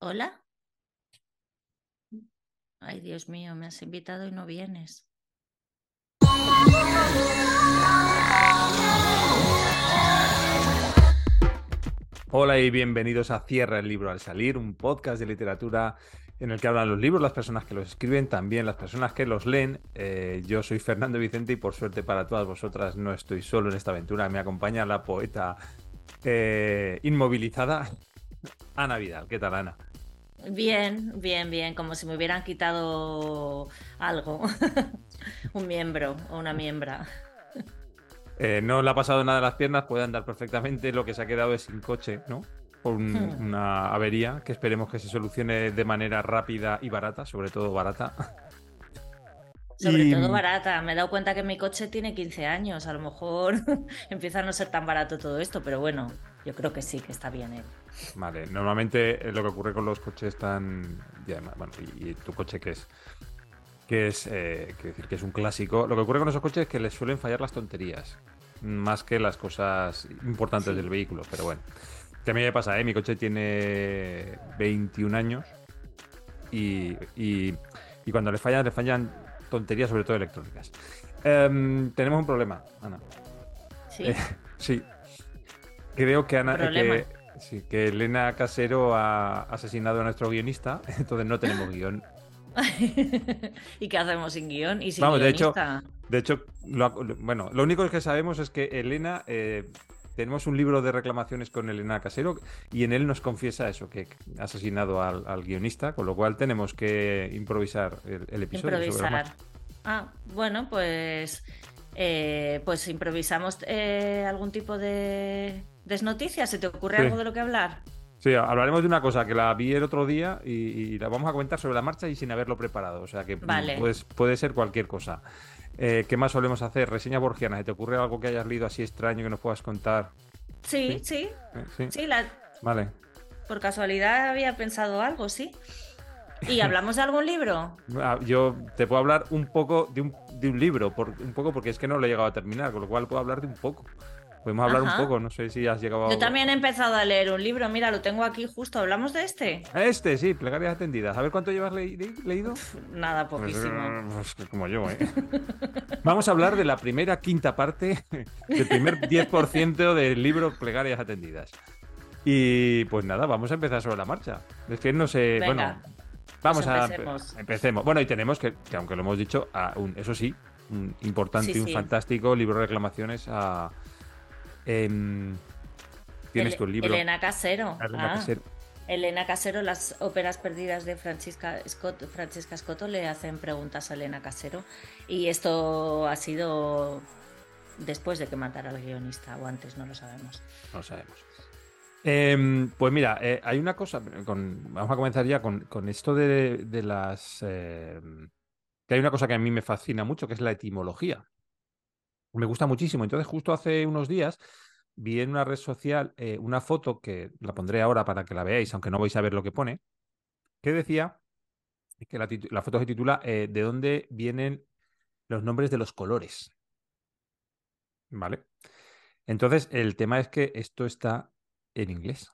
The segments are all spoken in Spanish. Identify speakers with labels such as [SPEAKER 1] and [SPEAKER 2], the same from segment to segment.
[SPEAKER 1] ¿Hola? Ay, Dios mío, me has invitado y no vienes.
[SPEAKER 2] Hola y bienvenidos a Cierra el libro al salir, un podcast de literatura en el que hablan los libros, las personas que los escriben, también las personas que los leen. Eh, yo soy Fernando Vicente y por suerte para todas vosotras no estoy solo en esta aventura. Me acompaña la poeta eh, inmovilizada, Ana Vidal. ¿Qué tal, Ana?
[SPEAKER 1] Bien, bien, bien, como si me hubieran quitado algo, un miembro o una miembra.
[SPEAKER 2] Eh, no le ha pasado nada a las piernas, puede andar perfectamente, lo que se ha quedado es sin coche, ¿no? Por
[SPEAKER 1] Hmm.
[SPEAKER 2] una avería que esperemos que se solucione de manera rápida y barata, sobre todo barata.
[SPEAKER 1] Sobre
[SPEAKER 2] Y-
[SPEAKER 1] todo barata. Me he dado cuenta que mi coche tiene 15 años. A lo mejor empieza a no ser tan barato todo esto, pero bueno, yo creo que sí, que está bien. ¿eh?
[SPEAKER 2] Vale, normalmente eh, lo que ocurre con los coches tan. y además, bueno, y, y tu coche que es. que es. eh, decir, que es un clásico. Lo que ocurre con esos coches es que les suelen fallar las tonterías. Más que las cosas importantes
[SPEAKER 1] Sí.
[SPEAKER 2] del vehículo, pero bueno. Mí me pasa, ¿eh? Mi coche tiene 21 años y, y, y cuando le fallan, le fallan tonterías, sobre todo electrónicas. Em, tenemos un problema, Ana.
[SPEAKER 1] Sí.
[SPEAKER 2] Eh, sí. Creo que Ana.
[SPEAKER 1] Problema.
[SPEAKER 2] Que, sí, que Elena Casero ha asesinado a nuestro guionista, entonces no tenemos guion.
[SPEAKER 1] ¿Y qué hacemos sin guion? Y sin
[SPEAKER 2] Vamos, de hecho? De hecho, lo- bueno, lo único que sabemos es que Elena. eh, tenemos un libro de reclamaciones con Elena Casero y en él nos confiesa eso, que ha asesinado al, al guionista, con lo cual tenemos que improvisar el, el episodio.
[SPEAKER 1] Improvisar. Ah, bueno, pues, eh, pues improvisamos eh, algún tipo de desnoticia. ¿Se te ocurre
[SPEAKER 2] Sí.
[SPEAKER 1] algo de lo que hablar?
[SPEAKER 2] Sí, hablaremos de una cosa que la vi el otro día y, y la vamos a comentar sobre la marcha y sin haberlo preparado. O sea que
[SPEAKER 1] Vale.
[SPEAKER 2] pues, puede ser cualquier cosa. Eh, ¿Qué más solemos hacer? Reseña borgiana. ¿Se te ocurre algo que hayas leído así extraño que nos puedas contar?
[SPEAKER 1] Sí, sí,
[SPEAKER 2] Eh, Sí.
[SPEAKER 1] sí, la-
[SPEAKER 2] Vale.
[SPEAKER 1] por casualidad había pensado algo, sí. ¿Y hablamos de algún libro?
[SPEAKER 2] Ah, Yo te puedo hablar un poco de un, de un libro, por, un poco porque es que no lo he llegado a terminar, con lo cual puedo hablar de un poco. Podemos hablar
[SPEAKER 1] Ajá.
[SPEAKER 2] un poco, no sé si has llegado a...
[SPEAKER 1] Yo también he empezado a leer un libro, mira, lo tengo aquí justo. ¿Hablamos de este?
[SPEAKER 2] Este, sí, plegarias atendidas. A ver cuánto llevas le- le- leído.
[SPEAKER 1] Nada,
[SPEAKER 2] Pues,
[SPEAKER 1] poquísimo.
[SPEAKER 2] eh, pues como yo, ¿eh? Vamos a hablar de la primera quinta parte, del primer 10% del libro Plegarias Atendidas. Y pues nada, vamos a empezar sobre la marcha. Es que no sé,
[SPEAKER 1] Venga,
[SPEAKER 2] bueno, vamos
[SPEAKER 1] pues
[SPEAKER 2] a
[SPEAKER 1] empecemos.
[SPEAKER 2] Bueno, y tenemos que, que aunque lo hemos dicho, a un, eso sí, un importante
[SPEAKER 1] Sí,
[SPEAKER 2] y un fantástico libro de reclamaciones a... em, Tienes tu libro.
[SPEAKER 1] Elena Casero.
[SPEAKER 2] Elena
[SPEAKER 1] Ah,
[SPEAKER 2] Casero.
[SPEAKER 1] Elena Casero, las óperas perdidas de Francisca Scott, Francesca Scotto le hacen preguntas a Elena Casero. Y esto ha sido después de que matara al guionista, o antes, no lo sabemos.
[SPEAKER 2] No sabemos. Em, pues mira, eh, hay una cosa, con- vamos a comenzar ya con, con esto de, de las... em, que hay una cosa que a mí me fascina mucho, que es la etimología. Me gusta muchísimo. Entonces, justo hace unos días vi en una red social eh, una foto que la pondré ahora para que la veáis, aunque no vais a ver lo que pone, que decía que la, foto se titula eh, ¿De dónde vienen los nombres de los colores? ¿Vale? Entonces, el tema es que esto está en inglés.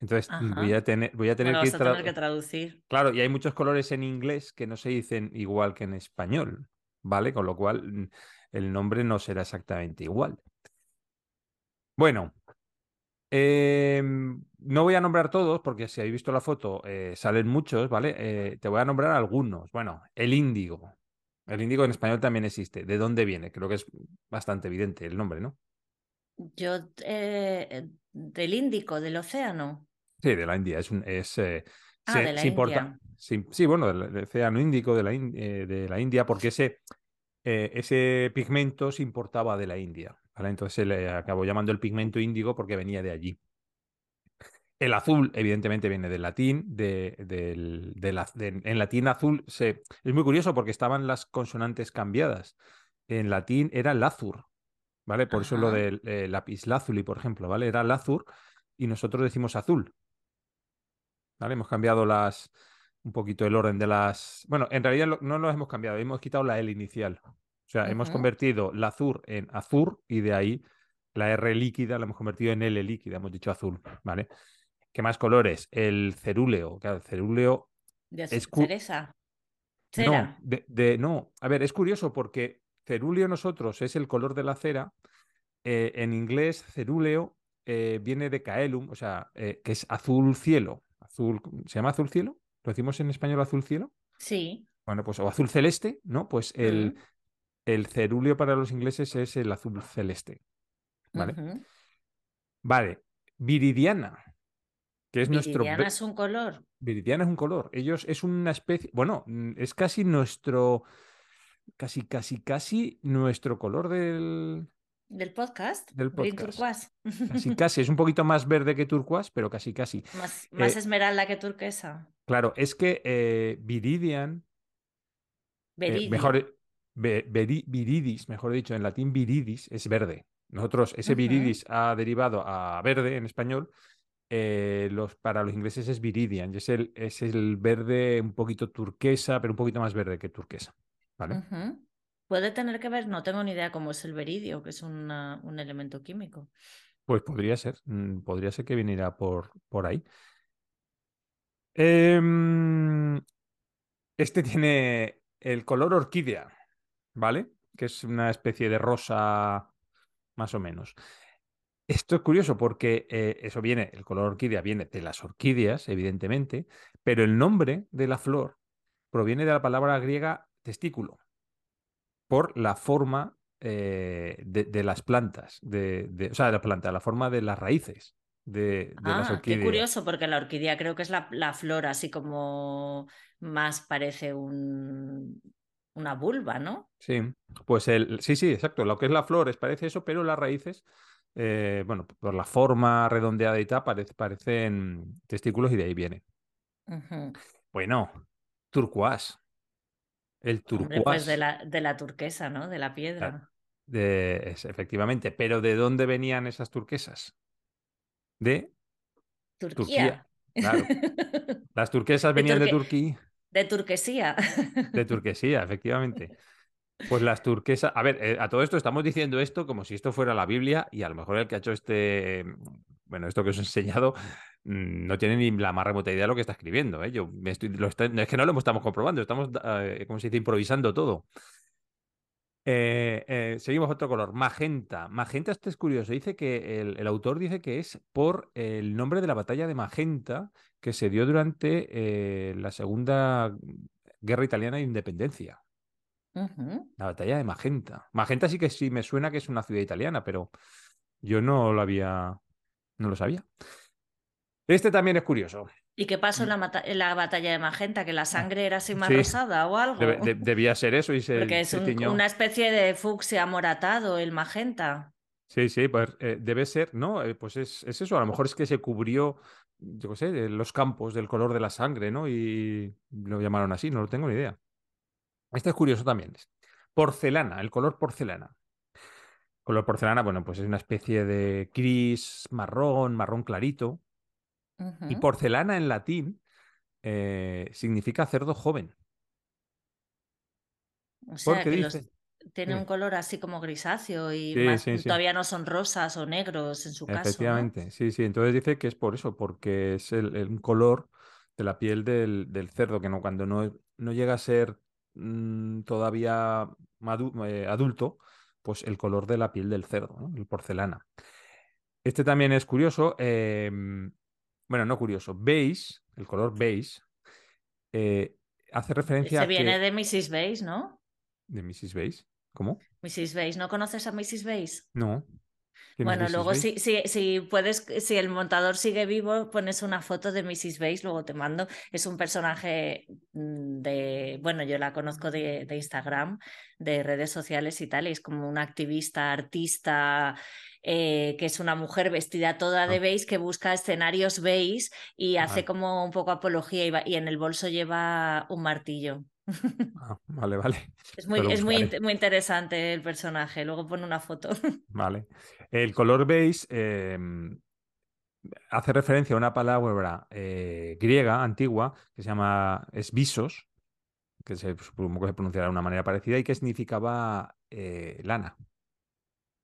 [SPEAKER 2] Entonces,
[SPEAKER 1] Ajá.
[SPEAKER 2] voy a tener, voy a tener
[SPEAKER 1] Bueno,
[SPEAKER 2] que,
[SPEAKER 1] a tener que traducir.
[SPEAKER 2] Claro, y hay muchos colores en inglés que no se dicen igual que en español, ¿vale? Con lo cual el nombre no será exactamente igual. Bueno, em, no voy a nombrar todos porque si habéis visto la foto eh, salen muchos, ¿vale? Eh, te voy a nombrar algunos. Bueno, el índigo. El índigo en español también existe. ¿De dónde viene? Creo que es bastante evidente el nombre, ¿no?
[SPEAKER 1] Yo, eh, del Índico, del océano.
[SPEAKER 2] Sí, de la India. Es un, es,
[SPEAKER 1] Ah,
[SPEAKER 2] se-
[SPEAKER 1] de la
[SPEAKER 2] importa-
[SPEAKER 1] India.
[SPEAKER 2] Sí, sí, bueno, del, océano Índico, de la, de la India, porque ese, eh, ese pigmento se importaba de la India. ¿vale? Entonces se le acabó llamando el pigmento índigo porque venía de allí. El azul, evidentemente, viene del latín. De, del, de la- de- en latín azul se, es muy curioso porque estaban las consonantes cambiadas. En latín era lazur, ¿vale? Por eso lo del eh, lapislázuli, por ejemplo, ¿vale? Era lazur y nosotros decimos azul. ¿Vale? Hemos cambiado las un poquito el orden de las. Bueno, en realidad no lo hemos cambiado, hemos quitado la L inicial. O sea, hemos convertido la azur en azur y de ahí la R líquida la hemos convertido en L líquida, hemos dicho azul, ¿vale? ¿Qué más colores? El cerúleo. Claro, el cerúleo.
[SPEAKER 1] De
[SPEAKER 2] Es
[SPEAKER 1] cereza.
[SPEAKER 2] No,
[SPEAKER 1] Cera.
[SPEAKER 2] de, de- no. A ver, es curioso porque cerúleo nosotros es el color de la cera. eh, en inglés, cerúleo eh, viene de caelum, o sea, eh, que es azul cielo. Azul, ¿se llama azul cielo? ¿Lo decimos en español azul cielo?
[SPEAKER 1] Sí.
[SPEAKER 2] Bueno, pues o azul celeste, ¿no? Pues el, el cerúleo para los ingleses es el azul celeste. ¿Vale? Vale. Viridiana, que es nuestro.
[SPEAKER 1] Viridiana
[SPEAKER 2] ve-
[SPEAKER 1] es un color
[SPEAKER 2] Viridiana es un color. Ellos es una especie. Bueno, es casi nuestro. Casi, casi, casi nuestro color del,
[SPEAKER 1] del podcast.
[SPEAKER 2] del podcast.
[SPEAKER 1] turquoise.
[SPEAKER 2] Casi, casi. Es un poquito más verde que turquoise, pero casi, casi.
[SPEAKER 1] Más, más
[SPEAKER 2] Eh,
[SPEAKER 1] esmeralda que turquesa.
[SPEAKER 2] Claro, es que eh, Viridian, eh, mejor, viridis, mejor dicho, en latín viridis es verde. Nosotros, ese viridis ha derivado a verde en español. los, para los ingleses es viridian, y es el, es el verde un poquito turquesa, pero un poquito más verde que turquesa. ¿Vale?
[SPEAKER 1] Puede tener que ver, no tengo ni idea cómo es el beridio, que es un elemento químico.
[SPEAKER 2] Pues podría ser, mm, podría ser que viniera por, por ahí. Em, este tiene el color orquídea, ¿vale? Que es una especie de rosa más o menos. Esto es curioso porque eh, eso viene, el color orquídea viene de las orquídeas, evidentemente, pero el nombre de la flor proviene de la palabra griega testículo, por la forma eh, de, de las plantas, de, de- o sea, de la planta, la forma de las raíces de, de las
[SPEAKER 1] Ah, qué
[SPEAKER 2] orquídeas.
[SPEAKER 1] curioso, porque la orquídea creo que es la, la flor así como más parece un, una vulva, ¿no?
[SPEAKER 2] Sí, pues el, sí, sí, exacto. Lo que es la flor es, parece eso, pero las raíces, eh, bueno, por la forma redondeada y tal, parece- parecen testículos y de ahí viene. Bueno, turquoise. El
[SPEAKER 1] pues de
[SPEAKER 2] turquoise.
[SPEAKER 1] la, de la turquesa, ¿no? De la piedra.
[SPEAKER 2] de- es- efectivamente, pero ¿de dónde venían esas turquesas? De
[SPEAKER 1] Turquía.
[SPEAKER 2] Turquía. Claro. Las turquesas
[SPEAKER 1] De
[SPEAKER 2] venían de
[SPEAKER 1] Turque-
[SPEAKER 2] Turquía,
[SPEAKER 1] De turquesía.
[SPEAKER 2] de Turquesía, efectivamente. Pues las turquesas. A ver, eh, a todo esto estamos diciendo esto como si esto fuera la Biblia y a lo mejor el que ha hecho este. Bueno, esto que os he enseñado mm, no tiene ni la más remota idea de lo que está escribiendo. ¿eh? Yo me estoy, lo está- es que no lo estamos comprobando, estamos, eh, como se dice, improvisando todo. Eh, eh, seguimos otro color, magenta. Magenta, este es curioso. Dice que el, el autor dice que es por el nombre de la batalla de Magenta que se dio durante la Segunda Guerra Italiana de Independencia. La batalla de Magenta. Magenta sí que sí me suena que es una ciudad italiana, pero yo no lo había, no lo sabía. Este también es curioso.
[SPEAKER 1] ¿Y qué pasó en la, en la batalla de Magenta? ¿Que la sangre era así más
[SPEAKER 2] Ah, Sí.
[SPEAKER 1] rosada o algo?
[SPEAKER 2] De- debía ser eso y se,
[SPEAKER 1] Porque es
[SPEAKER 2] se
[SPEAKER 1] un-
[SPEAKER 2] tiñó.
[SPEAKER 1] una especie de fucsia amoratado el magenta.
[SPEAKER 2] Sí, sí, pues eh, debe ser, ¿no? Eh, pues es, es eso, a lo mejor es que se cubrió, yo qué sé, de los campos del color de la sangre, ¿no? Y lo llamaron así, no lo tengo ni idea. Este es curioso también. Porcelana, el color porcelana. Color porcelana, bueno, pues es una especie de gris, marrón, marrón clarito. Y porcelana en latín eh, significa cerdo joven.
[SPEAKER 1] O sea,
[SPEAKER 2] Porque
[SPEAKER 1] que los,
[SPEAKER 2] dice.
[SPEAKER 1] tiene un color así como grisáceo y
[SPEAKER 2] Sí,
[SPEAKER 1] más,
[SPEAKER 2] sí, sí.
[SPEAKER 1] todavía no son rosas o negros en su caso, ¿no?
[SPEAKER 2] Efectivamente, sí, sí. Entonces dice que es por eso, porque es el, el color de la piel del, del cerdo, que no, cuando no, no llega a ser mm, todavía madu- eh, adulto, pues el color de la piel del cerdo, ¿no? El porcelana. Este también es curioso. em, bueno, no curioso. Beige, el color beige, eh, hace referencia
[SPEAKER 1] Ese
[SPEAKER 2] a
[SPEAKER 1] viene
[SPEAKER 2] que.
[SPEAKER 1] de Mrs. Beige, ¿no?
[SPEAKER 2] ¿De Mrs. Beige? ¿Cómo?
[SPEAKER 1] Mrs. Beige, ¿no conoces a Mrs. Beige?
[SPEAKER 2] No. ¿Quién es
[SPEAKER 1] Bueno, luego si, si, si puedes, si el montador sigue vivo, pones una foto de Mrs. Beige, luego te mando. Es un personaje mm, de, bueno, yo la conozco de, de Instagram, de redes sociales y tal, y es como una activista, artista, eh, que es una mujer vestida toda de
[SPEAKER 2] Ah.
[SPEAKER 1] beige, que busca escenarios beige y hace como un poco apología y, va- y en el bolso lleva un martillo.
[SPEAKER 2] Ah, vale, vale.
[SPEAKER 1] Es muy, es muy, muy interesante el personaje, luego pone una foto.
[SPEAKER 2] Vale. El color beige eh, hace referencia a una palabra eh, griega antigua que se llama esbisos, que se, supongo que se pronunciará de una manera parecida y que significaba eh, lana.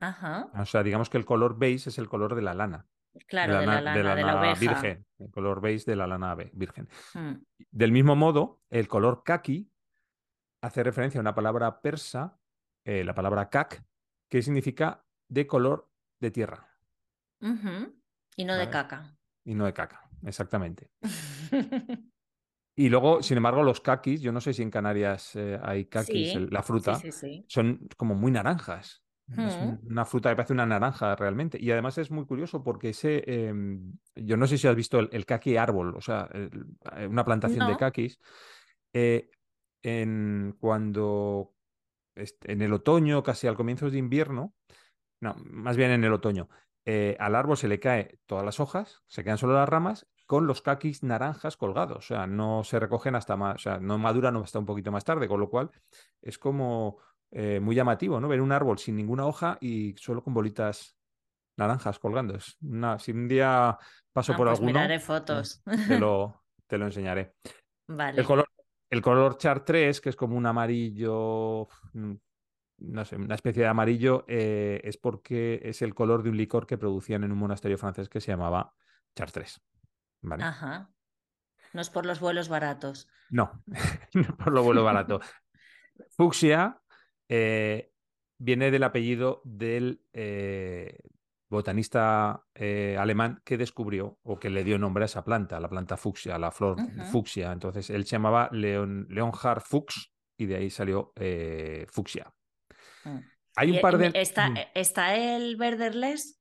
[SPEAKER 1] Ajá.
[SPEAKER 2] O sea, digamos que el color beige es el color de la lana.
[SPEAKER 1] Claro, de la, lana, de la, oveja.
[SPEAKER 2] virgen, el color beige de la lana virgen.
[SPEAKER 1] Mm.
[SPEAKER 2] Del mismo modo, el color kaki hace referencia a una palabra persa, eh, la palabra kak, que significa de color de tierra.
[SPEAKER 1] Y no de caca.
[SPEAKER 2] Y no de caca, exactamente. y luego, sin embargo, los kakis, yo no sé si en Canarias eh, hay kakis, la fruta, son como muy naranjas. Es una fruta que parece una naranja realmente. Y además es muy curioso porque ese, em, yo no sé si has visto el, kaki árbol, o sea, eh, una plantación de kakis. Eh, en, cuando en el otoño, casi al comienzo de invierno, no, más bien en el otoño, eh, al árbol se le cae todas las hojas, se quedan solo las ramas con los caquis naranjas colgados, o sea, no se recogen hasta más, o sea, no maduran hasta un poquito más tarde, con lo cual es como eh, muy llamativo, ¿no? Ver un árbol sin ninguna hoja y solo con bolitas naranjas colgando. Es si un día paso
[SPEAKER 1] ah,
[SPEAKER 2] por
[SPEAKER 1] pues
[SPEAKER 2] alguno,
[SPEAKER 1] fotos.
[SPEAKER 2] Te lo, te lo enseñaré.
[SPEAKER 1] Vale.
[SPEAKER 2] El color, el color chartres, que es como un amarillo mm, no sé, una especie de amarillo, eh, es porque es el color de un licor que producían en un monasterio francés que se llamaba Chartres. ¿vale?
[SPEAKER 1] Ajá. No es por los vuelos baratos.
[SPEAKER 2] No, no por los vuelos baratos. Fucsia eh, viene del apellido del eh, botanista alemán que descubrió o que le dio nombre a esa planta, la planta fucsia, la flor fucsia. Entonces él se llamaba Leon, Leonhard Fuchs y de ahí salió fucsia.
[SPEAKER 1] Mm. Hay un par de. ¿Está, ¿está el Verderles?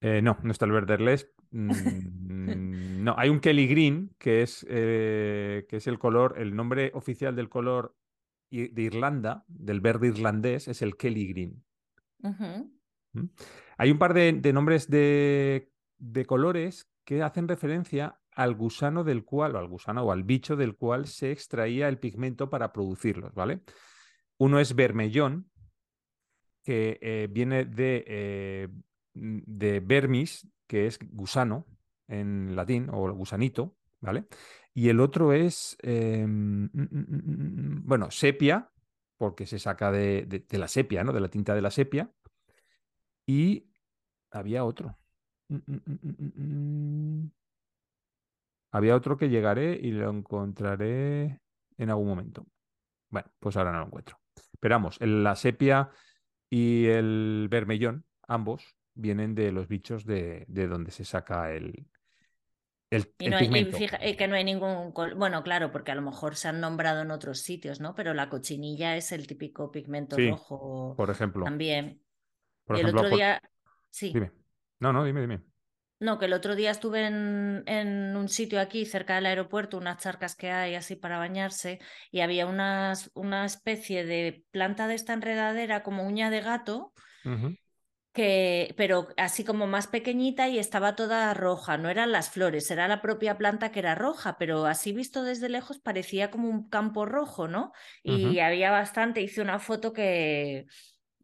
[SPEAKER 2] Eh, no, no está el Verderles. Mm, no, hay un Kelly Green, que es, eh, que es el color, el nombre oficial del color de Irlanda, del verde irlandés, es el Kelly Green. Hay un par de, nombres de, de, colores que hacen referencia al gusano del cual, o al gusano o al bicho del cual se extraía el pigmento para producirlos, ¿vale? Uno es vermellón, que eh, viene de, eh, de vermis, que es gusano en latín, o gusanito, ¿vale? Y el otro es, em, mm, mm, mm, bueno, sepia, porque se saca de, la sepia, ¿no? De la tinta de la sepia. Y había otro. Había otro que llegaré y lo encontraré en algún momento. Bueno, pues ahora no lo encuentro. Pero vamos, la sepia y el vermellón, ambos, vienen de los bichos de, donde se saca el, el, y, no
[SPEAKER 1] que no hay ningún. Bueno, claro, porque a lo mejor se han nombrado en otros sitios, ¿no? Pero la cochinilla es el típico pigmento rojo.
[SPEAKER 2] Por ejemplo.
[SPEAKER 1] También. Y el otro día. Sí.
[SPEAKER 2] Dime. No, no, dime, dime.
[SPEAKER 1] No, que el otro día estuve en, un sitio aquí cerca del aeropuerto, unas charcas que hay así para bañarse, y había unas, una especie de planta de esta enredadera como uña de gato, que, pero así como más pequeñita y estaba toda roja. No eran las flores, era la propia planta que era roja, pero así visto desde lejos parecía como un campo rojo, ¿no? Y había bastante, hice una foto que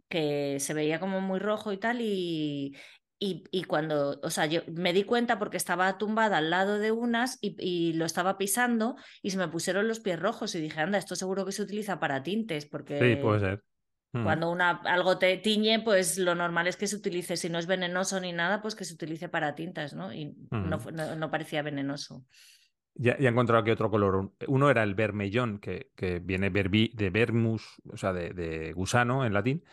[SPEAKER 1] que se veía como muy rojo y tal, y, y, cuando, o sea, yo me di cuenta porque estaba tumbada al lado de unas y, lo estaba pisando y se me pusieron los pies rojos y dije, anda, esto seguro que se utiliza para tintes porque...
[SPEAKER 2] Sí, puede ser.
[SPEAKER 1] Mm. Cuando una, algo te tiñe, pues lo normal es que se utilice, si no es venenoso ni nada, pues que se utilice para tintas, ¿no? Y no, mm. no, parecía venenoso.
[SPEAKER 2] Ya, ya, he encontrado aquí otro color. Uno era el vermellón, que, que viene de vermus, o sea, de, de, gusano en latín,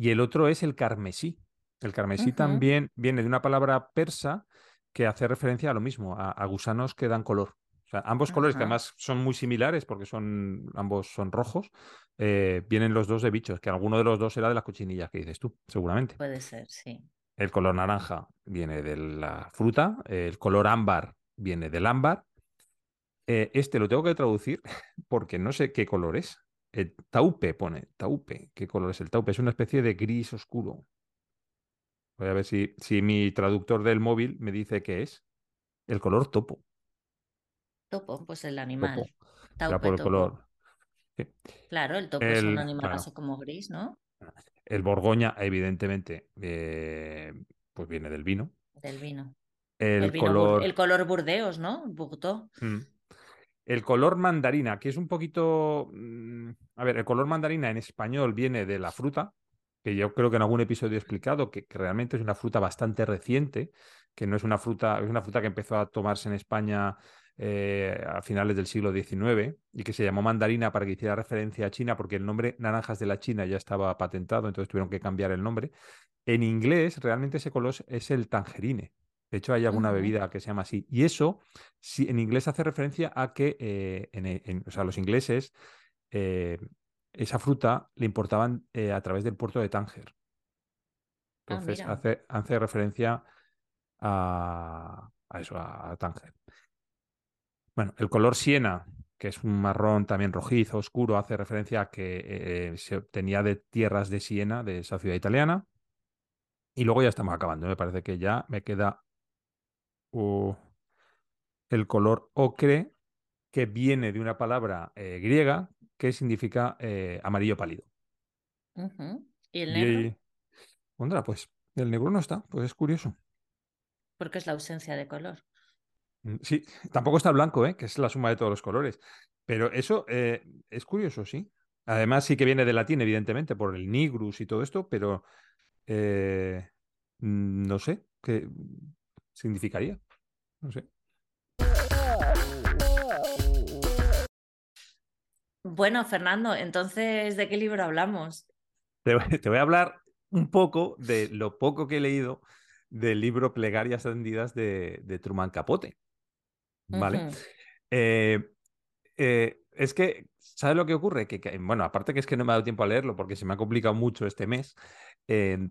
[SPEAKER 2] y el otro es el carmesí, el carmesí también viene de una palabra persa que hace referencia a lo mismo, a, gusanos que dan color. O sea, ambos colores, que además son muy similares porque son, ambos son rojos, eh, vienen los dos de bichos, que alguno de los dos será de las cochinillas que dices tú, seguramente.
[SPEAKER 1] Puede ser, sí.
[SPEAKER 2] El color naranja viene de la fruta, el color ámbar viene del ámbar. Eh, este lo tengo que traducir porque no sé qué color es. El taupe pone, taupe. ¿Qué color es el taupe? Es una especie de gris oscuro. Voy a ver si, si mi traductor del móvil me dice qué es. El color topo.
[SPEAKER 1] Topo, pues el animal.
[SPEAKER 2] Topo. por el color.
[SPEAKER 1] Claro, el topo es un animal así como gris, ¿no?
[SPEAKER 2] El Borgoña, evidentemente, eh, pues viene del vino.
[SPEAKER 1] Del vino.
[SPEAKER 2] El, color...
[SPEAKER 1] el color Burdeos, ¿no? Burdeos.
[SPEAKER 2] Mm. El color mandarina, que es un poquito. Mm, a ver, el color mandarina en español viene de la fruta, que yo creo que en algún episodio he explicado que, realmente es una fruta bastante reciente, que no es una fruta, es una fruta que empezó a tomarse en España eh, a finales del siglo XIX y que se llamó mandarina para que hiciera referencia a China porque el nombre naranjas de la China ya estaba patentado, entonces tuvieron que cambiar el nombre. En inglés realmente ese color es el tangerine. De hecho, hay alguna bebida que se llama así. Y eso, si, en inglés hace referencia a que eh, en, o sea, los ingleses eh, esa fruta le importaban eh, a través del puerto de Tánger. Ah, Entonces hace, hace, referencia a, eso, a, Tánger. Bueno, el color siena, que es un marrón también rojizo, oscuro, hace referencia a que se obtenía de tierras de Siena, de esa ciudad italiana. Y luego ya estamos acabando. Me parece que ya me queda o el color ocre, que viene de una palabra eh, griega que significa eh, amarillo pálido.
[SPEAKER 1] ¿Y el negro?
[SPEAKER 2] Y, pues el negro no está, pues es curioso.
[SPEAKER 1] Porque es la ausencia de color.
[SPEAKER 2] Mm, sí, tampoco está blanco, ¿eh? que es la suma de todos los colores. Pero eso es curioso, sí. Además, sí que viene de latín, evidentemente, por el nigrus y todo esto, pero no sé, qué significaría. No sé.
[SPEAKER 1] Bueno, Fernando, entonces, ¿de qué libro hablamos?
[SPEAKER 2] Te, voy a hablar un poco de lo poco que he leído del libro Plegarias Ascendidas de, Truman Capote. ¿Vale? Eh, eh, es que, ¿sabes lo que ocurre? Que, bueno, aparte que es que no me ha dado tiempo a leerlo porque se me ha complicado mucho este mes, eh,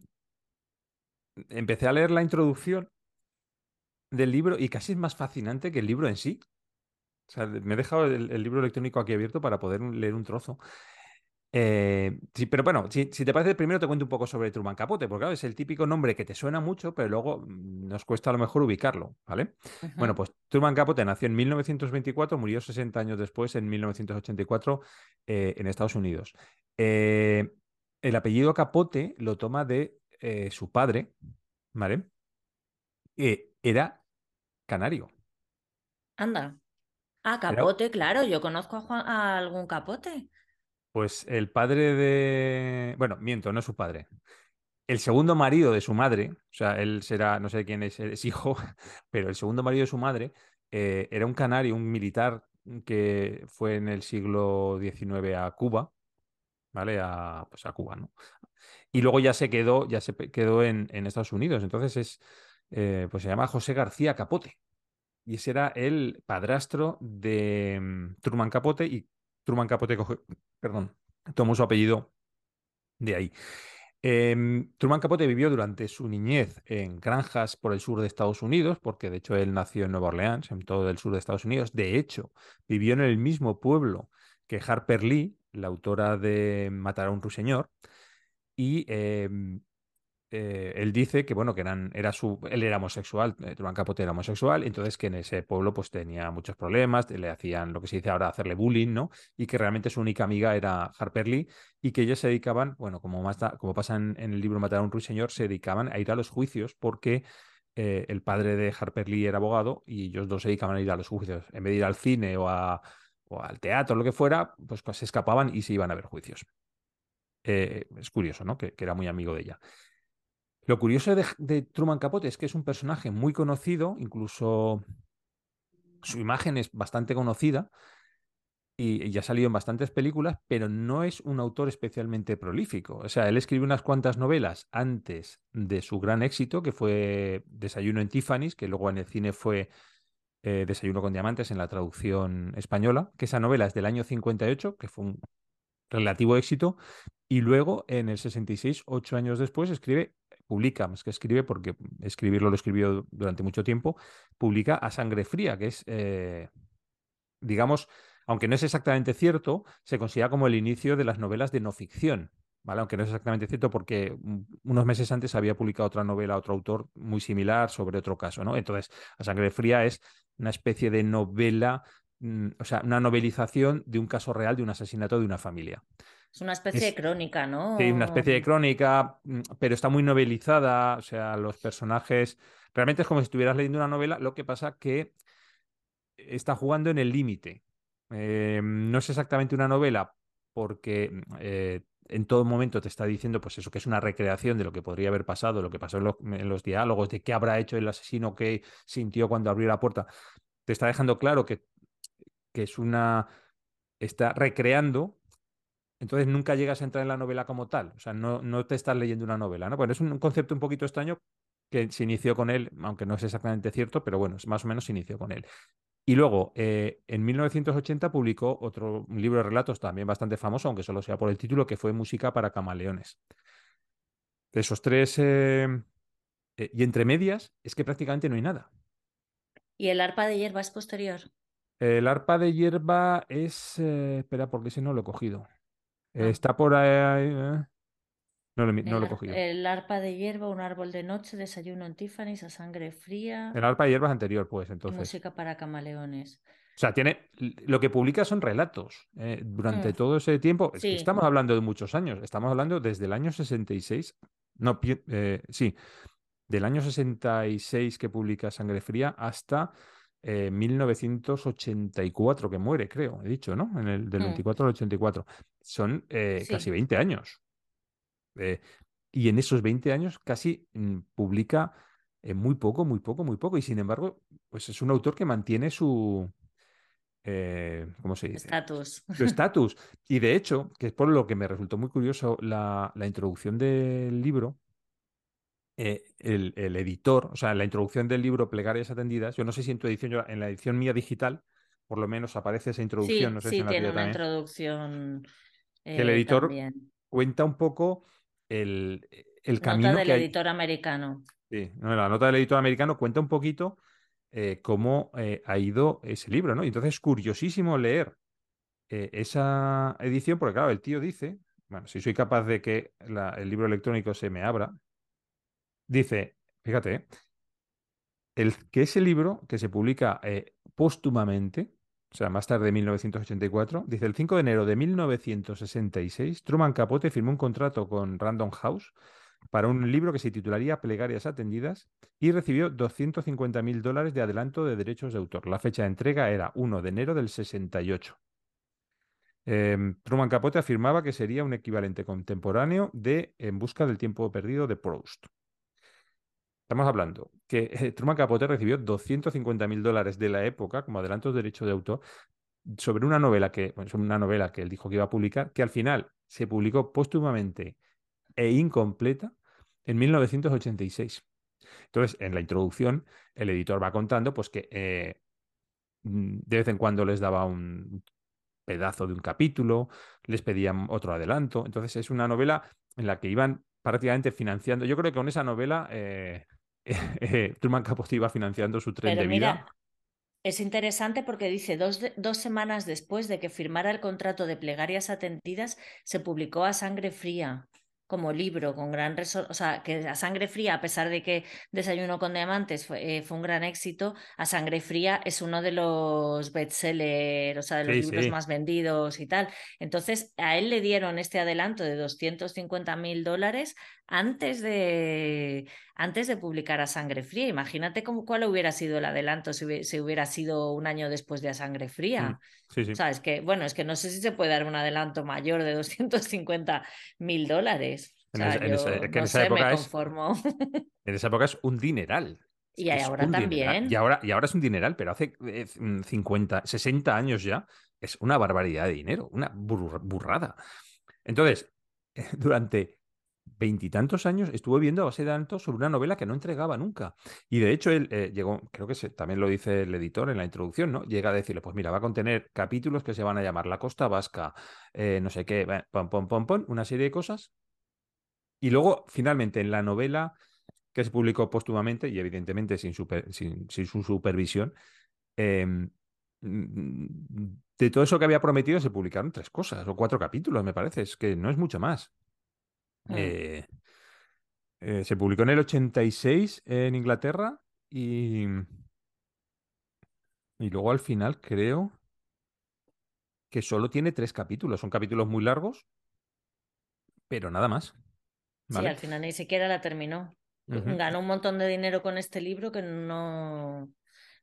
[SPEAKER 2] empecé a leer la introducción del libro y casi es más fascinante que el libro en sí. O sea, me he dejado el, libro electrónico aquí abierto para poder leer un trozo. Eh, sí, pero bueno, si, te parece, primero te cuento un poco sobre Truman Capote, porque claro, es el típico nombre que te suena mucho, pero luego mm, nos cuesta a lo mejor ubicarlo, ¿vale? Bueno, pues Truman Capote nació en 1924, murió 60 años después, en 1984, eh, en Estados Unidos. Eh, el apellido Capote lo toma de su padre, ¿vale? era canario.
[SPEAKER 1] Anda. Ah, Capote, claro, yo conozco a, Juan, a algún Capote.
[SPEAKER 2] Pues el padre de. Bueno, miento, no es su padre. El segundo marido de su madre, o sea, él será, no sé quién es, es hijo, pero el segundo marido de su madre eh, era un canario, un militar que fue en el siglo XIX a Cuba, ¿vale? A, pues a Cuba, ¿no? Y luego ya se quedó, ya se quedó en, en Estados Unidos. Entonces es, eh, pues se llama José García Capote. Y ese era el padrastro de mm, Truman Capote y Truman Capote perdón, tomó su apellido de ahí. Em, Truman Capote vivió durante su niñez en granjas por el sur de Estados Unidos, porque de hecho él nació en Nueva Orleans, en todo el sur de Estados Unidos. De hecho, vivió en el mismo pueblo que Harper Lee, la autora de Matar a un ruiseñor, y em, eh, él dice que bueno, que eran, era él era homosexual, eh, Truman Capote era homosexual, entonces que en ese pueblo pues tenía muchos problemas, le hacían lo que se dice ahora hacerle bullying, ¿no? Y que realmente su única amiga era Harper Lee y que ellos se dedicaban, bueno, como, pasa en, el libro Matar a un ruiseñor, se dedicaban a ir a los juicios porque eh, el padre de Harper Lee era abogado y ellos dos se dedicaban a ir a los juicios. En vez de ir al cine o al teatro, lo que fuera, pues, pues, se escapaban y se iban a ver juicios. es curioso, ¿no? que era muy amigo de ella. Lo curioso de, Truman Capote es que es un personaje muy conocido, incluso su imagen es bastante conocida y ya ha salido en bastantes películas, pero no es un autor especialmente prolífico. O sea, él escribió unas cuantas novelas antes de su gran éxito, que fue Desayuno en Tiffany's, que luego en el cine fue eh, Desayuno con Diamantes en la traducción española, que esa novela es del año 58, que fue un relativo éxito, y luego en el 66, ocho años después, escribe publica, más que escribe, porque escribirlo lo escribió durante mucho tiempo, publica A Sangre Fría, que es, eh, digamos, aunque no es exactamente cierto, se considera como el inicio de las novelas de no ficción. ¿Vale? Aunque no es exactamente cierto porque unos meses antes había publicado otra novela, otro autor muy similar sobre otro caso, ¿no? Entonces, A Sangre Fría es una especie de novela, mm, o sea, una novelización de un caso real de un asesinato de una familia.
[SPEAKER 1] Es una especie de crónica, ¿no?
[SPEAKER 2] Sí, una especie de crónica, mm, pero está muy novelizada, o sea, los personajes, realmente es como si estuvieras leyendo una novela, lo que pasa que está jugando en el límite. Eh, no es exactamente una novela porque mm, eh, en todo momento te está diciendo, pues eso, que es una recreación de lo que podría haber pasado, lo que pasó en, los diálogos, de qué habrá hecho el asesino, qué sintió cuando abrió la puerta. Te está dejando claro que, que es una. está recreando entonces nunca llegas a entrar en la novela como tal. O sea, no, no te estás leyendo una novela, ¿no? Bueno, es un concepto un poquito extraño que se inició con él, aunque no es exactamente cierto, pero bueno, más o menos se inició con él. Y luego, eh, en 1980 publicó otro libro de relatos también bastante famoso, aunque solo sea por el título, que fue Música para Camaleones. De esos tres, eh, eh, y entre medias, es que prácticamente no hay nada.
[SPEAKER 1] ¿Y el arpa de hierba es posterior?
[SPEAKER 2] El arpa de hierba es. espera, porque si no lo he cogido. Ah. Está por ahí. No lo, he cogido.
[SPEAKER 1] El arpa de hierba, un árbol de noche, desayuno en Tiffany's a sangre fría.
[SPEAKER 2] El arpa de hierba es anterior, pues, entonces.
[SPEAKER 1] música para camaleones.
[SPEAKER 2] O sea, tiene. Lo que publica son relatos. Eh, durante mm. todo ese tiempo. estamos hablando de muchos años. Estamos hablando desde el año 66. No, eh, sí. Del año 66 que publica Sangre Fría hasta 1984 eh, que muere, creo, he dicho, ¿no? En el del 24 mm. al 84. Son casi 20 años. Eh, y en esos 20 años casi mm, publica eh, muy poco, muy poco, muy poco. Y sin embargo, pues es un autor que mantiene su. Eh, ¿Cómo se dice?
[SPEAKER 1] Estatus.
[SPEAKER 2] Su estatus. Y de hecho, que es por lo que me resultó muy curioso la, introducción del libro. El, editor, o sea, la introducción del libro Plegarias Atendidas, yo no sé si en tu edición, en la edición mía digital, por lo menos aparece esa introducción.
[SPEAKER 1] Sí,
[SPEAKER 2] no sé
[SPEAKER 1] sí
[SPEAKER 2] si
[SPEAKER 1] tiene una introducción. que
[SPEAKER 2] el editor cuenta un poco el, el camino.
[SPEAKER 1] Nota del editor americano.
[SPEAKER 2] Sí, la nota del editor americano cuenta un poquito eh, cómo eh, ha ido ese libro, ¿no? Y entonces es curiosísimo leer eh, esa edición, porque claro, el tío dice, bueno, si soy capaz de que el libro electrónico se me abra, dice, fíjate, que ese libro que se publica póstumamente, o sea, más tarde de 1984, dice el 5 de enero de 1966, Truman Capote firmó un contrato con Random House para un libro que se titularía Plegarias Atendidas y recibió 250 mil dólares de adelanto de derechos de autor. La fecha de entrega era 1 de enero del 68. Em, Truman Capote afirmaba que sería un equivalente contemporáneo de En busca del tiempo perdido de Proust. Estamos hablando que eh, Truman Capote recibió 250 mil dólares de la época como adelantos de derecho de autor sobre una novela que, bueno, una novela que él dijo que iba a publicar, que al final se publicó póstumamente e incompleta en 1986. Entonces, en la introducción, el editor va contando pues que eh, de vez en cuando les daba un pedazo de un capítulo, les pedían otro adelanto. Entonces, es una novela en la que iban prácticamente financiando. Yo creo que con esa novela eh, eh, Truman Capote iba financiando su tren de vida.
[SPEAKER 1] Es interesante porque dice, dos, dos, semanas después de que firmara el contrato de plegarias atendidas, se publicó a sangre fría como libro, con gran o sea, que a sangre fría, a pesar de que Desayuno con Diamantes fue, eh, fue un gran éxito, a sangre fría es uno de los bestsellers, o sea, de los libros más vendidos y tal. Entonces, a él le dieron este adelanto de 250 mil dólares antes de, antes de publicar a sangre fría. Imagínate cómo, cuál hubiera sido el adelanto si, hubiera, sido un año después de a sangre fría. Mm,
[SPEAKER 2] sí, sí.
[SPEAKER 1] O sea, es que, bueno, es que no sé si se puede dar un adelanto mayor de 250 mil dólares. en, esa, época Es,
[SPEAKER 2] en esa época es un dineral.
[SPEAKER 1] Y ahora también.
[SPEAKER 2] Y ahora, y ahora es un dineral, pero hace 50, eh, 60 años ya es una barbaridad de dinero, una burrada. Entonces, durante veintitantos años estuvo viendo a base de datos sobre una novela que no entregaba nunca. Y de hecho, él eh, llegó, creo que también lo dice el editor en la introducción, ¿no? Llega a decirle, pues mira, va a contener capítulos que se van a llamar La Costa Vasca, eh, no sé qué, pom, pom, pom, pom, una serie de cosas. Y luego, finalmente, en la novela que se publicó póstumamente, y evidentemente sin, sin, su supervisión, em, de todo eso que había prometido se publicaron tres cosas o cuatro capítulos, me parece, es que no es mucho más. Mm. Eh, eh, se publicó en el 86 en Inglaterra y, y luego al final creo que solo tiene tres capítulos. Son capítulos muy largos, pero nada más.
[SPEAKER 1] Sí, al final ni siquiera la terminó. Ganó un montón de dinero con este libro que no.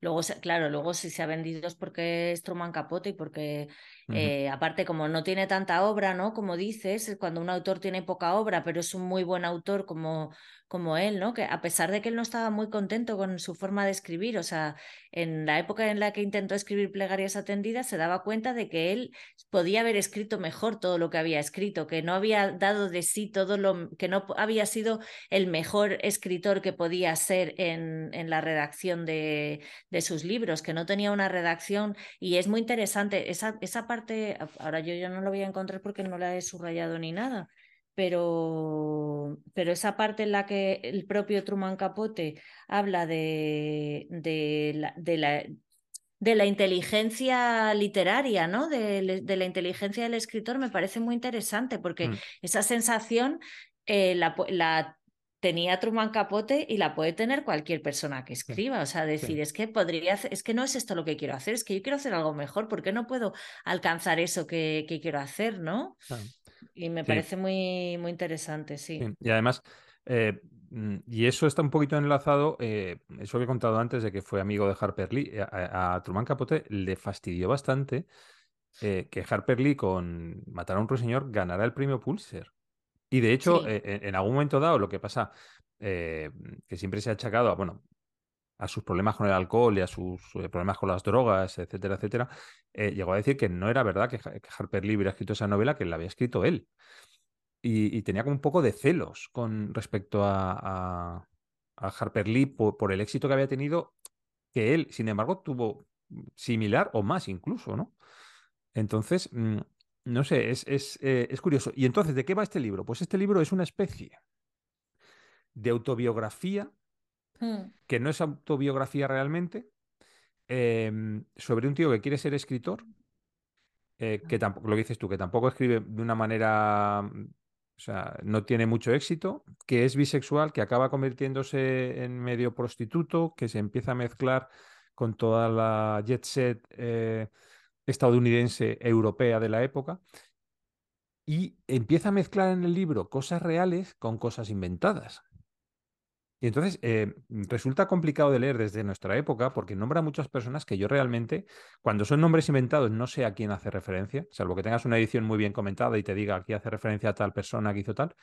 [SPEAKER 1] Luego, claro, luego si se ha vendido es porque es Truman Capote y porque Eh, aparte, como no tiene tanta obra, ¿no? Como dices, cuando un autor tiene poca obra, pero es un muy buen autor como, como él, ¿no? Que a pesar de que él no estaba muy contento con su forma de escribir, o sea, en la época en la que intentó escribir plegarias atendidas, se daba cuenta de que él podía haber escrito mejor todo lo que había escrito, que no había dado de sí todo lo, que no había sido el mejor escritor que podía ser en, en la redacción de, de, sus libros, que no tenía una redacción y es muy interesante esa, esa parte ahora yo, yo no lo voy a encontrar porque no la he subrayado ni nada, pero, pero esa parte en la que el propio Truman Capote habla de, de, la, de la de la inteligencia literaria, ¿no? De, de, la inteligencia del escritor me parece muy interesante porque mm. esa sensación eh, la, la, tenía Truman Capote y la puede tener cualquier persona que escriba. O sea, decir, es que podría, es que no es esto lo que quiero hacer, es que yo quiero hacer algo mejor, ¿por qué no puedo alcanzar eso que, quiero hacer, no? Y me parece muy, muy interesante, sí.
[SPEAKER 2] Y además, eh, mm, y eso está un poquito enlazado, eh, eso que he contado antes de que fue amigo de Harper Lee, eh, a, Truman Capote le fastidió bastante que Harper Lee con Matar a un ruiseñor ganara el premio Pulitzer. Y de hecho, eh, en algún momento dado, lo que pasa, eh, que siempre se ha achacado a, bueno, a sus problemas con el alcohol y a sus eh, problemas con las drogas, etcétera, etcétera, llegó a decir que no era verdad que, Harper Lee hubiera escrito esa novela, que la había escrito él. Y, tenía como un poco de celos con respecto a, Harper Lee por, el éxito que había tenido, que él, sin embargo, tuvo similar o más incluso, ¿no? Entonces, mm, no sé, eh, es, curioso. ¿Y entonces de qué va este libro? Pues este libro es una especie de autobiografía, hmm. que no es autobiografía realmente, em, sobre un tío que quiere ser escritor, eh, que tampoco, lo dices tú, que tampoco escribe de una manera, o sea, no tiene mucho éxito, que es bisexual, que acaba convirtiéndose en medio prostituto, que se empieza a mezclar con toda la jet set eh, estadounidense europea de la época y empieza a mezclar en el libro cosas reales con cosas inventadas. Y entonces eh, resulta complicado de leer desde nuestra época porque nombra muchas personas que yo realmente, cuando son nombres inventados, no sé a quién hace referencia, salvo que tengas una edición muy bien comentada y te diga aquí hace referencia a tal persona que hizo tal.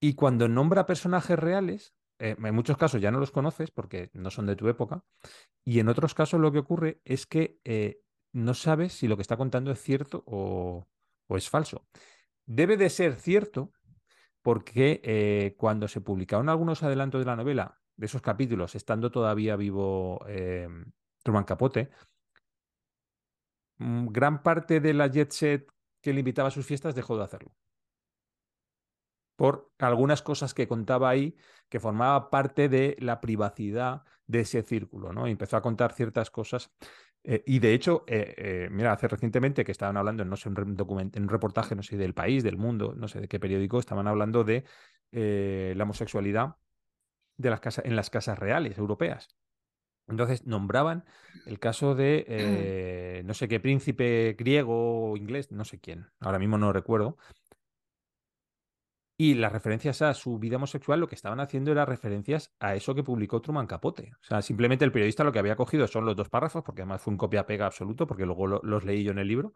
[SPEAKER 2] Y cuando nombra personajes reales, eh, en muchos casos ya no los conoces porque no son de tu época, y en otros casos lo que ocurre es que eh, no sabes si lo que está contando es cierto o, es falso. Debe de ser cierto porque eh, cuando se publicaron algunos adelantos de la novela, de esos capítulos, estando todavía vivo Truman Capote, mm, gran parte de la jet set que le invitaba a sus fiestas dejó de hacerlo por algunas cosas que contaba ahí que formaba parte de la privacidad de ese círculo, ¿no? empezó a contar ciertas cosas. Eh, y de hecho, eh, eh, mira, hace recientemente que estaban hablando, no sé, un, documento, en un reportaje, no sé, del país, del mundo, no sé de qué periódico, estaban hablando de la homosexualidad de las casas, en las casas reales europeas. Entonces nombraban el caso de no sé qué príncipe griego o inglés, no sé quién, ahora mismo no recuerdo, y las referencias a su vida homosexual lo que estaban haciendo era referencias a eso que publicó Truman Capote. O sea, simplemente el periodista lo que había cogido son los dos párrafos, porque además fue un copia-pega absoluto, porque luego los leí yo en el libro,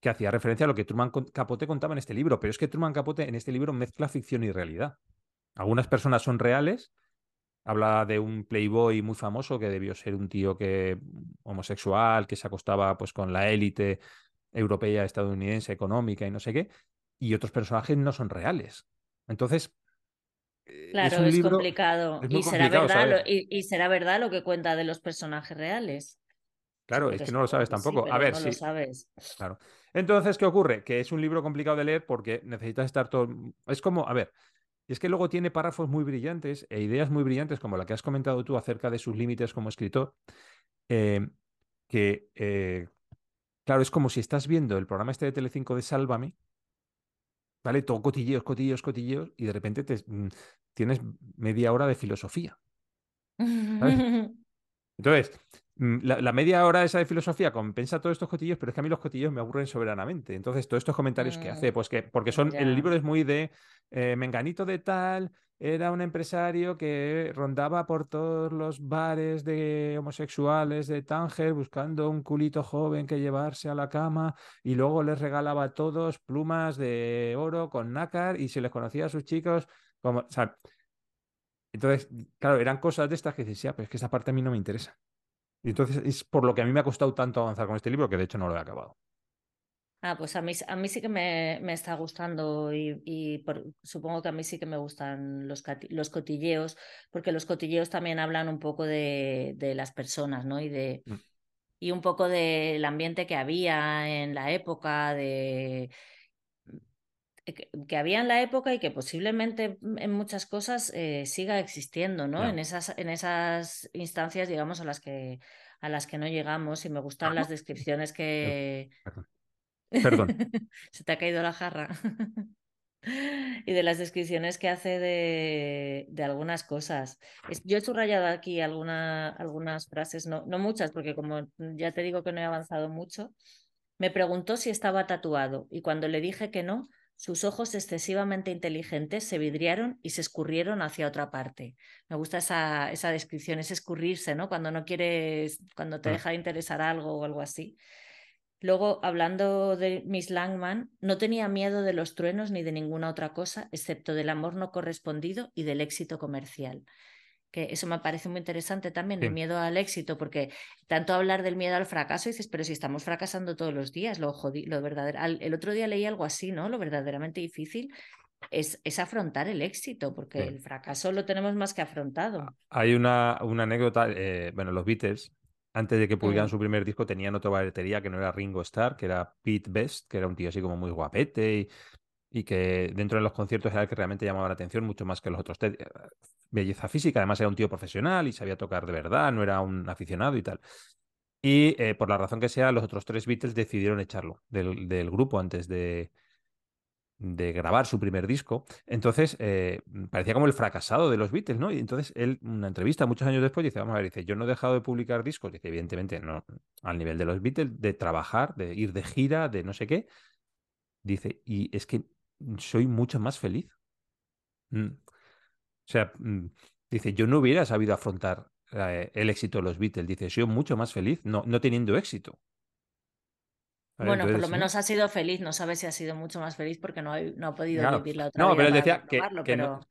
[SPEAKER 2] que hacía referencia a lo que Truman Capote contaba en este libro. Pero es que Truman Capote en este libro mezcla ficción y realidad. Algunas personas son reales. Habla de un playboy muy famoso que debió ser un tío que homosexual, que se acostaba pues con la élite europea, estadounidense, económica y no sé qué y otros personajes no son reales. Entonces.
[SPEAKER 1] Eh, claro, es, complicado. y, será verdad, y, será verdad lo que cuenta de los personajes reales.
[SPEAKER 2] Claro, es que no lo sabes tampoco. a ver,
[SPEAKER 1] no
[SPEAKER 2] Lo
[SPEAKER 1] sabes.
[SPEAKER 2] Claro. Entonces, ¿qué ocurre? Que es un libro complicado de leer porque necesitas estar todo. Es como, a ver, es que luego tiene párrafos muy brillantes e ideas muy brillantes, como la que has comentado tú acerca de sus límites como escritor, eh, que, eh, claro, es como si estás viendo el programa este de Telecinco de Sálvame, ¿vale? Todo cotilleos, cotilleos, cotilleos, y de repente te, mm, tienes media hora de filosofía. Entonces, mm, la, media hora esa de filosofía compensa todos estos cotillos, pero es que a mí los cotillos me aburren soberanamente. Entonces, todos estos comentarios que hace, mm, pues que, porque son, el libro es muy de eh, Menganito de tal, era un empresario que rondaba por todos los bares de homosexuales de Tánger buscando un culito joven que llevarse a la cama y luego les regalaba a todos plumas de oro con nácar y se les conocía a sus chicos como, entonces, claro, eran cosas de estas que dices, ya, pero es que esa parte a mí no me interesa. Y entonces es por lo que a mí me ha costado tanto avanzar con este libro, que de hecho no lo he acabado.
[SPEAKER 1] Ah, pues a mí, a mí sí que me, me está gustando y, supongo que a mí sí que me gustan los, los cotilleos, porque los cotilleos también hablan un poco de, de las personas, ¿no? Y, de, mm. y un poco del ambiente que había en la época, de que, había en la época y que posiblemente en muchas cosas eh, siga existiendo, ¿no? En, esas, en esas instancias, digamos, a las que a las que no llegamos y me gustan las descripciones que,
[SPEAKER 2] Perdón.
[SPEAKER 1] Se te ha caído la jarra. y de las descripciones que hace de, de algunas cosas. Yo he subrayado aquí alguna, algunas frases, no, no muchas, porque como ya te digo que no he avanzado mucho, me preguntó si estaba tatuado y cuando le dije que no, sus ojos excesivamente inteligentes se vidriaron y se escurrieron hacia otra parte. Me gusta esa, esa descripción, es escurrirse, ¿no? Cuando no quieres, cuando te mm. deja de interesar algo o algo así. Luego, hablando de Miss Langman, no tenía miedo de los truenos ni de ninguna otra cosa, excepto del amor no correspondido y del éxito comercial. Que eso me parece muy interesante también, el miedo al éxito, porque tanto hablar del miedo al fracaso, dices, pero si estamos fracasando todos los días, lo, lo verdadero. El otro día leí algo así, ¿no? Lo verdaderamente difícil es, es, afrontar el éxito, porque el fracaso lo tenemos más que afrontado.
[SPEAKER 2] Hay una, una anécdota, eh, bueno, los Beatles antes de que publicaran su primer disco, tenían otra batería que no era Ringo Starr, que era Pete Best, que era un tío así como muy guapete y, que dentro de los conciertos era el que realmente llamaba la atención mucho más que los otros. Eh, belleza física, además era un tío profesional y sabía tocar de verdad, no era un aficionado y tal. Y eh, por la razón que sea, los otros tres Beatles decidieron echarlo del grupo antes de, de grabar su primer disco. Entonces, eh, parecía como el fracasado de los Beatles, ¿no? Y entonces él, una entrevista muchos años después, dice, vamos a ver, dice, yo no he dejado de publicar discos, dice, evidentemente, no al nivel de los Beatles, de trabajar, de ir de gira, de no sé qué. Dice, y es que soy mucho más feliz. Mm. O sea, mm, dice, yo no hubiera sabido afrontar eh, el éxito de los Beatles. Dice, soy mucho más feliz no, no teniendo éxito.
[SPEAKER 1] Bueno, por lo menos ha sido feliz, no sabe si ha sido mucho más feliz porque no ha, no ha podido vivir la otra
[SPEAKER 2] No, pero él decía que,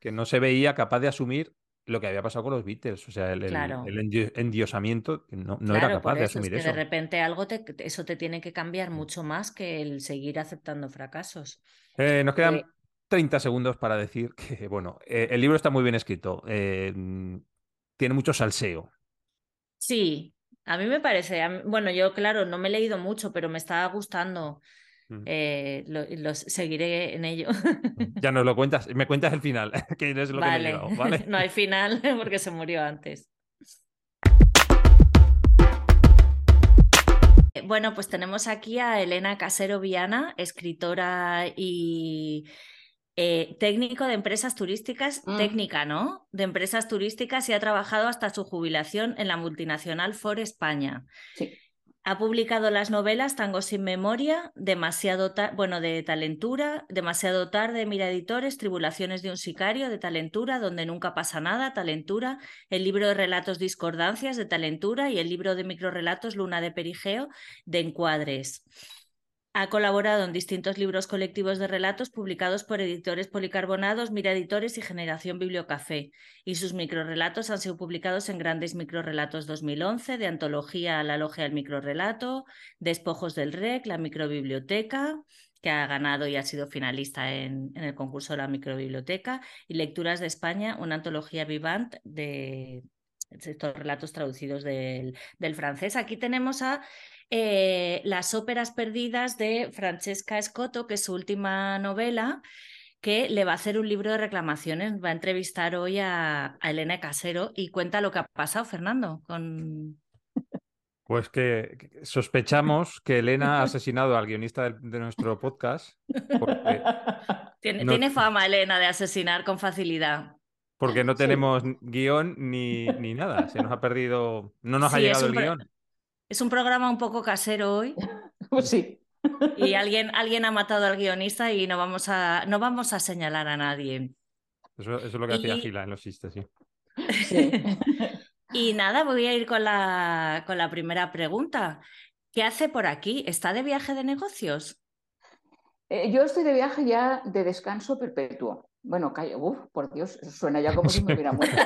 [SPEAKER 2] que, no, se veía capaz de asumir lo que había pasado con los Beatles, o sea, el, el, endiosamiento, no, no era capaz de asumir
[SPEAKER 1] es que De repente algo te, eso te tiene que cambiar mucho más que el seguir aceptando fracasos.
[SPEAKER 2] Eh, nos quedan 30 eh segundos para decir que, bueno, eh, el libro está muy bien escrito, tiene mucho salseo.
[SPEAKER 1] Sí, a mí me parece, bueno, yo claro, no me he leído mucho, pero me está gustando. Mm. Eh, lo, seguiré en ello.
[SPEAKER 2] Mm. Ya nos lo cuentas, me cuentas el final, que es lo que me he ¿vale?
[SPEAKER 1] no hay final porque se murió antes. Bueno, pues tenemos aquí a Elena Casero Viana, escritora y eh, técnico de empresas turísticas, mm. técnica, ¿no? De empresas turísticas y ha trabajado hasta su jubilación en la multinacional For España. Sí. Ha publicado las novelas Tango sin memoria, demasiado bueno, de Talentura, demasiado tarde, Mira Editores, Tribulaciones de un sicario, de Talentura, donde nunca pasa nada, Talentura, el libro de relatos Discordancias, de Talentura y el libro de microrelatos Luna de Perigeo, de Encuadres. Ha colaborado en distintos libros colectivos de relatos publicados por editores policarbonados, Mira Editores y Generación Bibliocafé, y sus microrelatos han sido publicados en Grandes Microrelatos 2011, de Antología a la Logia del Microrelato, Despojos del REC, la Microbiblioteca, que ha ganado y ha sido finalista en, el concurso de la Microbiblioteca, y Lecturas de España, una antología vivant de estos relatos traducidos del, del francés. Aquí tenemos a eh, Las óperas perdidas de Francesca Scotto, que es su última novela, que le va a hacer un libro de reclamaciones. Va a entrevistar hoy a, Elena Casero y cuenta lo que ha pasado, Fernando, con...
[SPEAKER 2] Pues que, sospechamos que Elena ha asesinado al guionista de, nuestro podcast.
[SPEAKER 1] Tiene, fama Elena de asesinar con facilidad.
[SPEAKER 2] Porque no tenemos guion ni, ni, nada. Se nos ha perdido. No nos ha llegado el guion
[SPEAKER 1] Es un programa un poco casero hoy.
[SPEAKER 3] Pues sí.
[SPEAKER 1] Y alguien, alguien ha matado al guionista y no vamos a, no vamos a señalar a nadie.
[SPEAKER 2] Eso, eso es lo que hacía Gila en los chistes, sí.
[SPEAKER 3] sí.
[SPEAKER 1] y nada, voy a ir con la, con la primera pregunta. ¿Qué hace por aquí? ¿Está de viaje de negocios?
[SPEAKER 3] Eh, yo estoy de viaje ya de descanso perpetuo. Bueno, calla, uf, por Dios, suena ya como si me hubiera muerto.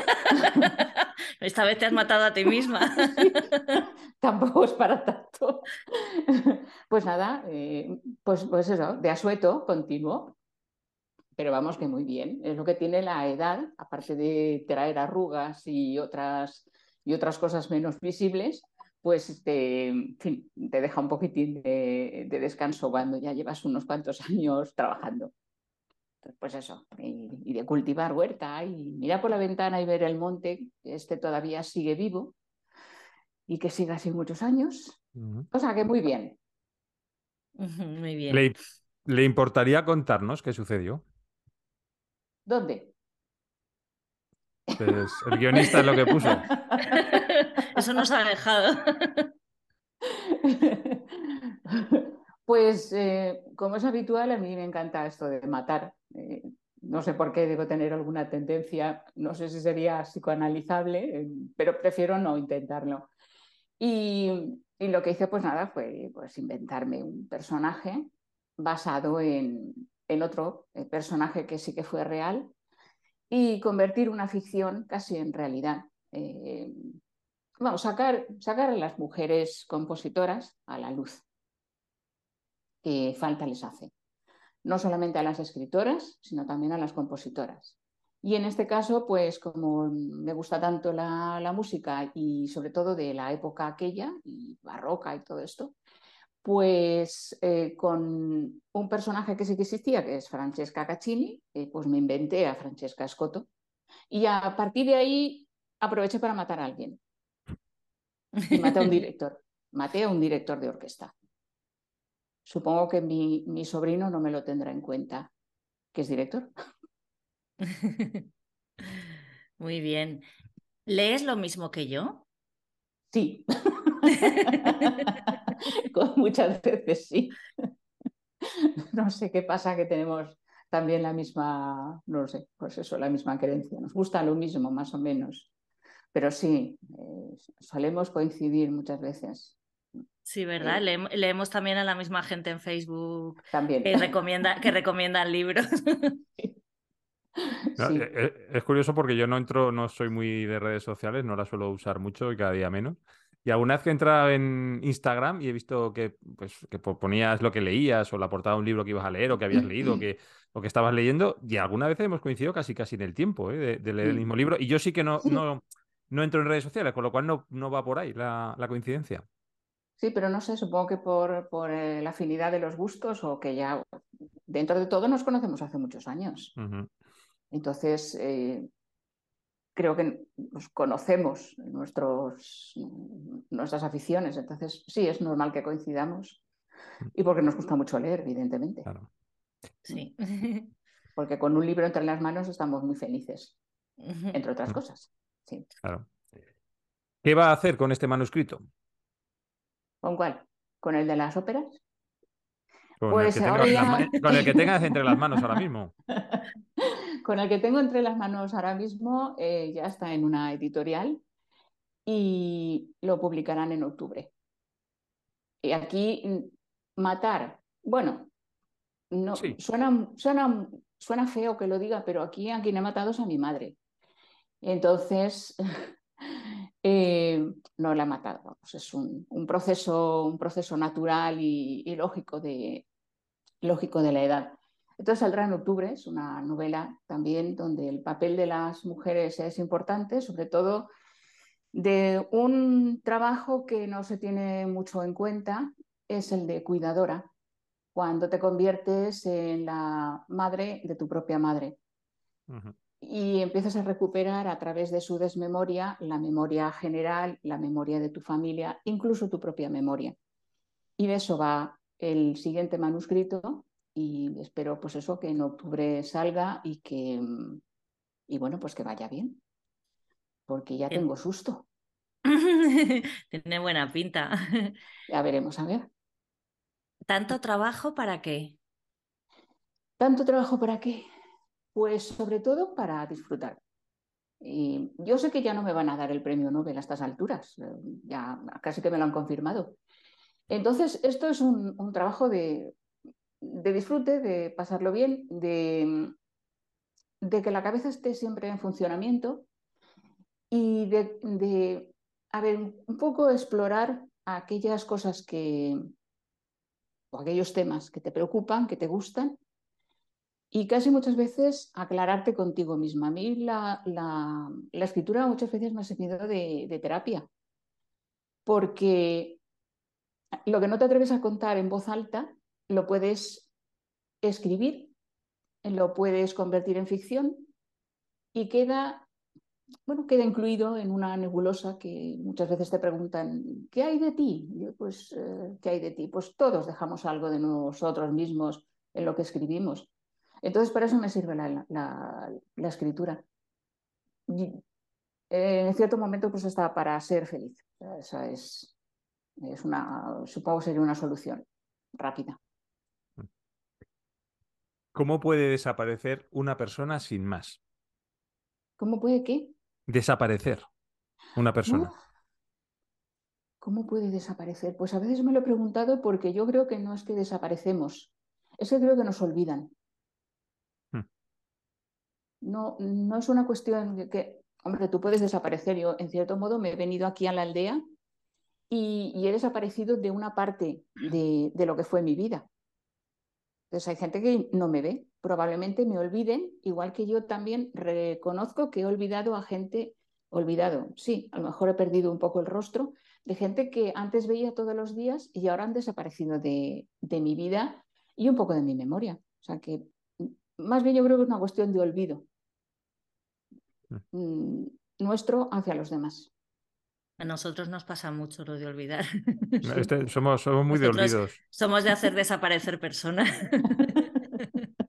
[SPEAKER 1] Esta vez te has matado a ti misma.
[SPEAKER 3] Sí, tampoco es para tanto. Pues nada, eh, pues, pues eso, de asueto continuo. Pero vamos que muy bien. Es lo que tiene la edad, aparte de traer arrugas y otras, y otras cosas menos visibles, pues te, en fin, te deja un poquitín de, de, descanso cuando ya llevas unos cuantos años trabajando. Pues eso, y, y, de cultivar huerta y mirar por la ventana y ver el monte, que este todavía sigue vivo y que siga así muchos años. Uh -huh. O sea que muy bien.
[SPEAKER 1] Muy bien.
[SPEAKER 2] ¿Le, ¿Le importaría contarnos qué sucedió?
[SPEAKER 3] ¿Dónde?
[SPEAKER 2] Pues el guionista es lo que puso.
[SPEAKER 1] Eso nos ha dejado.
[SPEAKER 3] Pues eh, como es habitual, a mí me encanta esto de matar. Eh, no sé por qué debo tener alguna tendencia, no sé si sería psicoanalizable, eh, pero prefiero no intentarlo. Y, lo que hice, pues nada, fue pues, inventarme un personaje basado en, en otro personaje que sí que fue real y convertir una ficción casi en realidad. Vamos, sacar, sacar a las mujeres compositoras a la luz, que falta les hace. No solamente a las escritoras, sino también a las compositoras. Y en este caso, pues como me gusta tanto la, la música y sobre todo de la época aquella, y barroca y todo esto, pues eh, con un personaje que sí que existía, que es Francesca Caccini, eh, pues me inventé a Francesca Scotto y a partir de ahí aproveché para matar a alguien. Y maté a un director, maté a un director de orquesta. Supongo que mi, mi sobrino no me lo tendrá en cuenta, que es director.
[SPEAKER 1] Muy bien. ¿Lees lo mismo que yo?
[SPEAKER 3] Sí. Muchas veces sí. No sé qué pasa que tenemos también la misma, no lo sé, pues eso, la misma creencia. Nos gusta lo mismo, más o menos. Pero sí, eh, solemos coincidir muchas veces.
[SPEAKER 1] Sí, ¿verdad? Eh, Le leemos también a la misma gente en Facebook
[SPEAKER 3] también.
[SPEAKER 1] que recomienda, que recomiendan libros.
[SPEAKER 3] Sí.
[SPEAKER 2] No,
[SPEAKER 3] Sí.
[SPEAKER 2] eh, Es curioso porque yo no entro, no soy muy de redes sociales, no las suelo usar mucho y cada día menos. Y alguna vez que he entrado en Instagram y he visto que, pues, que ponías lo que leías o la portada de un libro que ibas a leer o que habías leído o que, o que estabas leyendo, y alguna vez hemos coincidido casi casi en el tiempo ¿eh? de, de, leer el mismo libro. Y yo sí que no, no, no entro en redes sociales, con lo cual no, no va por ahí la, la coincidencia.
[SPEAKER 3] Sí, pero no sé, supongo que por, por eh, la afinidad de los gustos o que ya dentro de todo nos conocemos hace muchos años.
[SPEAKER 2] Uh -huh.
[SPEAKER 3] Entonces, eh, creo que nos conocemos nuestros, nuestras aficiones. Entonces, sí, es normal que coincidamos. Y porque nos gusta mucho leer, evidentemente.
[SPEAKER 2] Claro.
[SPEAKER 1] Sí.
[SPEAKER 3] Porque con un libro entre las manos estamos muy felices, entre otras cosas. Sí.
[SPEAKER 2] Claro. ¿Qué va a hacer con este manuscrito?
[SPEAKER 3] ¿Con cuál? ¿Con el de las óperas?
[SPEAKER 2] Con,
[SPEAKER 3] Pues
[SPEAKER 2] el, que
[SPEAKER 3] ahora
[SPEAKER 2] con el que tengas entre las manos ahora mismo.
[SPEAKER 3] Con el que tengo entre las manos ahora mismo, eh, ya está en una editorial y lo publicarán en octubre. Y aquí mm, matar, bueno, no,
[SPEAKER 2] Sí.
[SPEAKER 3] suena, suena, suena feo que lo diga, pero aquí a quien he matado es a mi madre. Entonces, eh, no la he matado. es un, proceso, un proceso natural y, lógico, de, la edad. Entonces saldrá en octubre, es una novela también donde el papel de las mujeres es importante, sobre todo de un trabajo que no se tiene mucho en cuenta, es el de cuidadora, cuando te conviertes en la madre de tu propia madre
[SPEAKER 2] Uh.
[SPEAKER 3] Y empiezas a recuperar a través de su desmemoria la memoria general, la memoria de tu familia, incluso tu propia memoria. Y de eso va el siguiente manuscrito y espero pues eso que en octubre salga y que y bueno, pues que vaya bien. Porque ya tengo susto.
[SPEAKER 1] Tiene buena pinta.
[SPEAKER 3] Ya veremos, a ver.
[SPEAKER 1] ¿Tanto trabajo para qué?
[SPEAKER 3] ¿Tanto trabajo para qué? Pues sobre todo para disfrutar. Y yo sé que ya no me van a dar el premio Nobel a estas alturas, eh, ya casi que me lo han confirmado. Entonces, esto es un, trabajo de, de, disfrute, de pasarlo bien, de, de, que la cabeza esté siempre en funcionamiento y de, de a ver, un poco explorar aquellas cosas que, o aquellos temas que te preocupan, que te gustan, y casi muchas veces aclararte contigo misma. A mí la, la, escritura muchas veces me ha servido de, de, terapia, porque lo que no te atreves a contar en voz alta, lo puedes escribir, lo puedes convertir en ficción y queda bueno, queda incluido en una nebulosa que muchas veces te preguntan, ¿qué hay de ti? Yo, pues, eh, ¿qué hay de ti? Pues todos dejamos algo de nosotros mismos en lo que escribimos. Entonces, para eso me sirve la, la, la escritura. Y, eh, en cierto momento, pues está para ser feliz. Esa es, es una, supongo sería una solución rápida.
[SPEAKER 2] ¿Cómo puede desaparecer una persona sin más?
[SPEAKER 3] ¿Cómo puede qué?
[SPEAKER 2] Desaparecer una persona.
[SPEAKER 3] ¿Cómo puede desaparecer? Pues a veces me lo he preguntado porque yo creo que no es que desaparecemos, es que creo que nos olvidan. No, no es una cuestión de que, hombre, tú puedes desaparecer. Yo, en cierto modo, me he venido aquí a la aldea y, he desaparecido de una parte de, de lo que fue mi vida. Entonces hay gente que no me ve, probablemente me olviden, igual que yo también reconozco que he olvidado a gente, olvidado, sí, a lo mejor he perdido un poco el rostro, de gente que antes veía todos los días y ahora han desaparecido de, de mi vida y un poco de mi memoria. O sea que más bien yo creo que es una cuestión de olvido mm, nuestro hacia los demás.
[SPEAKER 1] A nosotros nos pasa mucho lo de olvidar.
[SPEAKER 2] Este, somos, somos, muy nosotros de olvidos.
[SPEAKER 1] Somos de hacer desaparecer personas.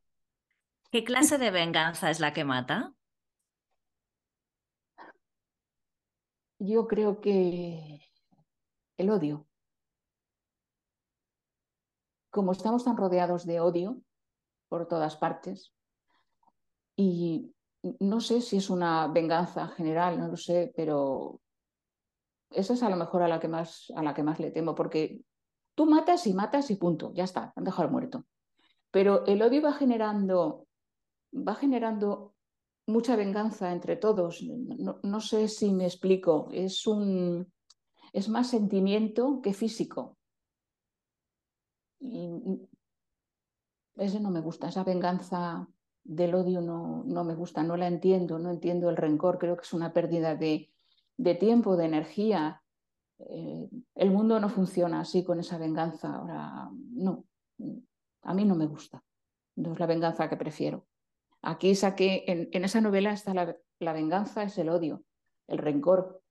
[SPEAKER 1] ¿Qué clase de venganza es la que mata?
[SPEAKER 3] Yo creo que el odio. Como estamos tan rodeados de odio por todas partes, y no sé si es una venganza general, no lo sé, pero esa es a lo mejor a la que más, a la que más le temo, porque tú matas y matas y punto, ya está, han dejado muerto. Pero el odio va generando, va generando mucha venganza entre todos. No, no sé si me explico, es, un, es más sentimiento que físico. Y ese no me gusta, esa venganza del odio no, no me gusta, no la entiendo, no entiendo el rencor, creo que es una pérdida de, de tiempo, de energía. Eh, el mundo no funciona así con esa venganza. Ahora, no, a mí no me gusta. No es la venganza que prefiero. Aquí saqué, en, en esa novela está la, la, venganza, es el odio, el rencor.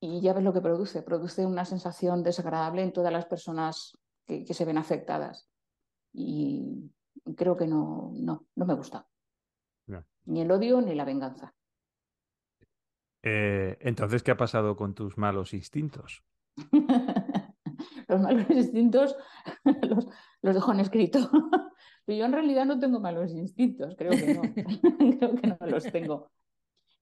[SPEAKER 3] Y ya ves lo que produce. Produce una sensación desagradable en todas las personas que, que se ven afectadas. Y creo que no, no, no me gusta. No. Ni el odio ni la venganza.
[SPEAKER 2] Eh, entonces, ¿qué ha pasado con tus malos instintos?
[SPEAKER 3] los malos instintos los, los dejo en escrito. Pero yo en realidad no tengo malos instintos, creo que no. creo que no los tengo.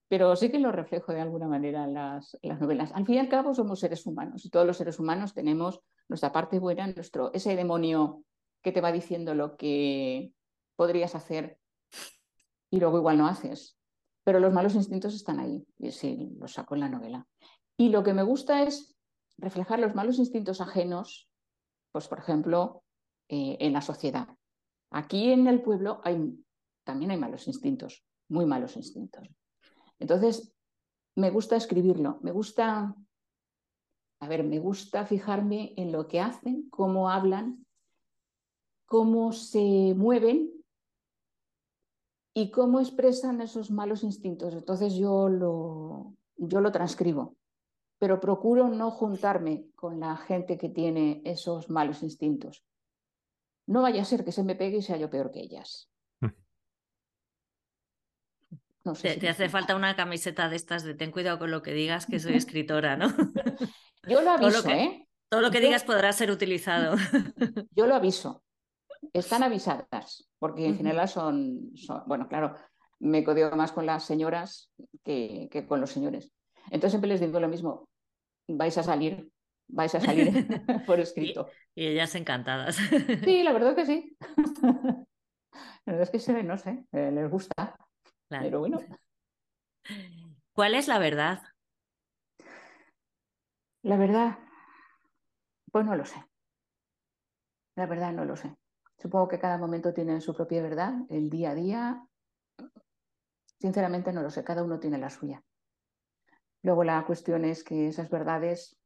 [SPEAKER 3] Pero sí que los reflejo de alguna manera en las, en las, novelas. Al fin y al cabo somos seres humanos y todos los seres humanos tenemos nuestra parte buena, nuestro, ese demonio que te va diciendo lo que podrías hacer y luego igual no haces pero los malos instintos están ahí, y sí, los saco en la novela. Y lo que me gusta es reflejar los malos instintos ajenos, pues por ejemplo, eh, en la sociedad. Aquí en el pueblo también hay malos instintos, muy malos instintos. Entonces, me gusta escribirlo, me gusta, a ver, me gusta fijarme en lo que hacen, cómo hablan, cómo se mueven y cómo expresan esos malos instintos. Entonces yo lo, yo lo transcribo, pero procuro no juntarme con la gente que tiene esos malos instintos. No vaya a ser que se me pegue y sea yo peor que ellas. No sé
[SPEAKER 1] te, hace falta una camiseta de estas de ten cuidado con lo que digas, que soy escritora, ¿no?
[SPEAKER 3] Yo lo aviso, ¿eh?
[SPEAKER 1] Todo lo que digas podrá ser utilizado.
[SPEAKER 3] Yo lo aviso. Están avisadas, porque en general son, bueno, claro, me codeo más con las señoras que, que con los señores. Entonces siempre les digo lo mismo, vais a salir, vais a salir por escrito.
[SPEAKER 1] Y, ellas encantadas.
[SPEAKER 3] Sí, la verdad que sí. La verdad es que se ve, no sé, eh, les gusta. Pero bueno.
[SPEAKER 1] ¿Cuál es la verdad?
[SPEAKER 3] La verdad, pues no lo sé. La verdad no lo sé. Supongo que cada momento tiene su propia verdad, el día a día. Sinceramente no lo sé, cada uno tiene la suya. Luego la cuestión es que esas verdades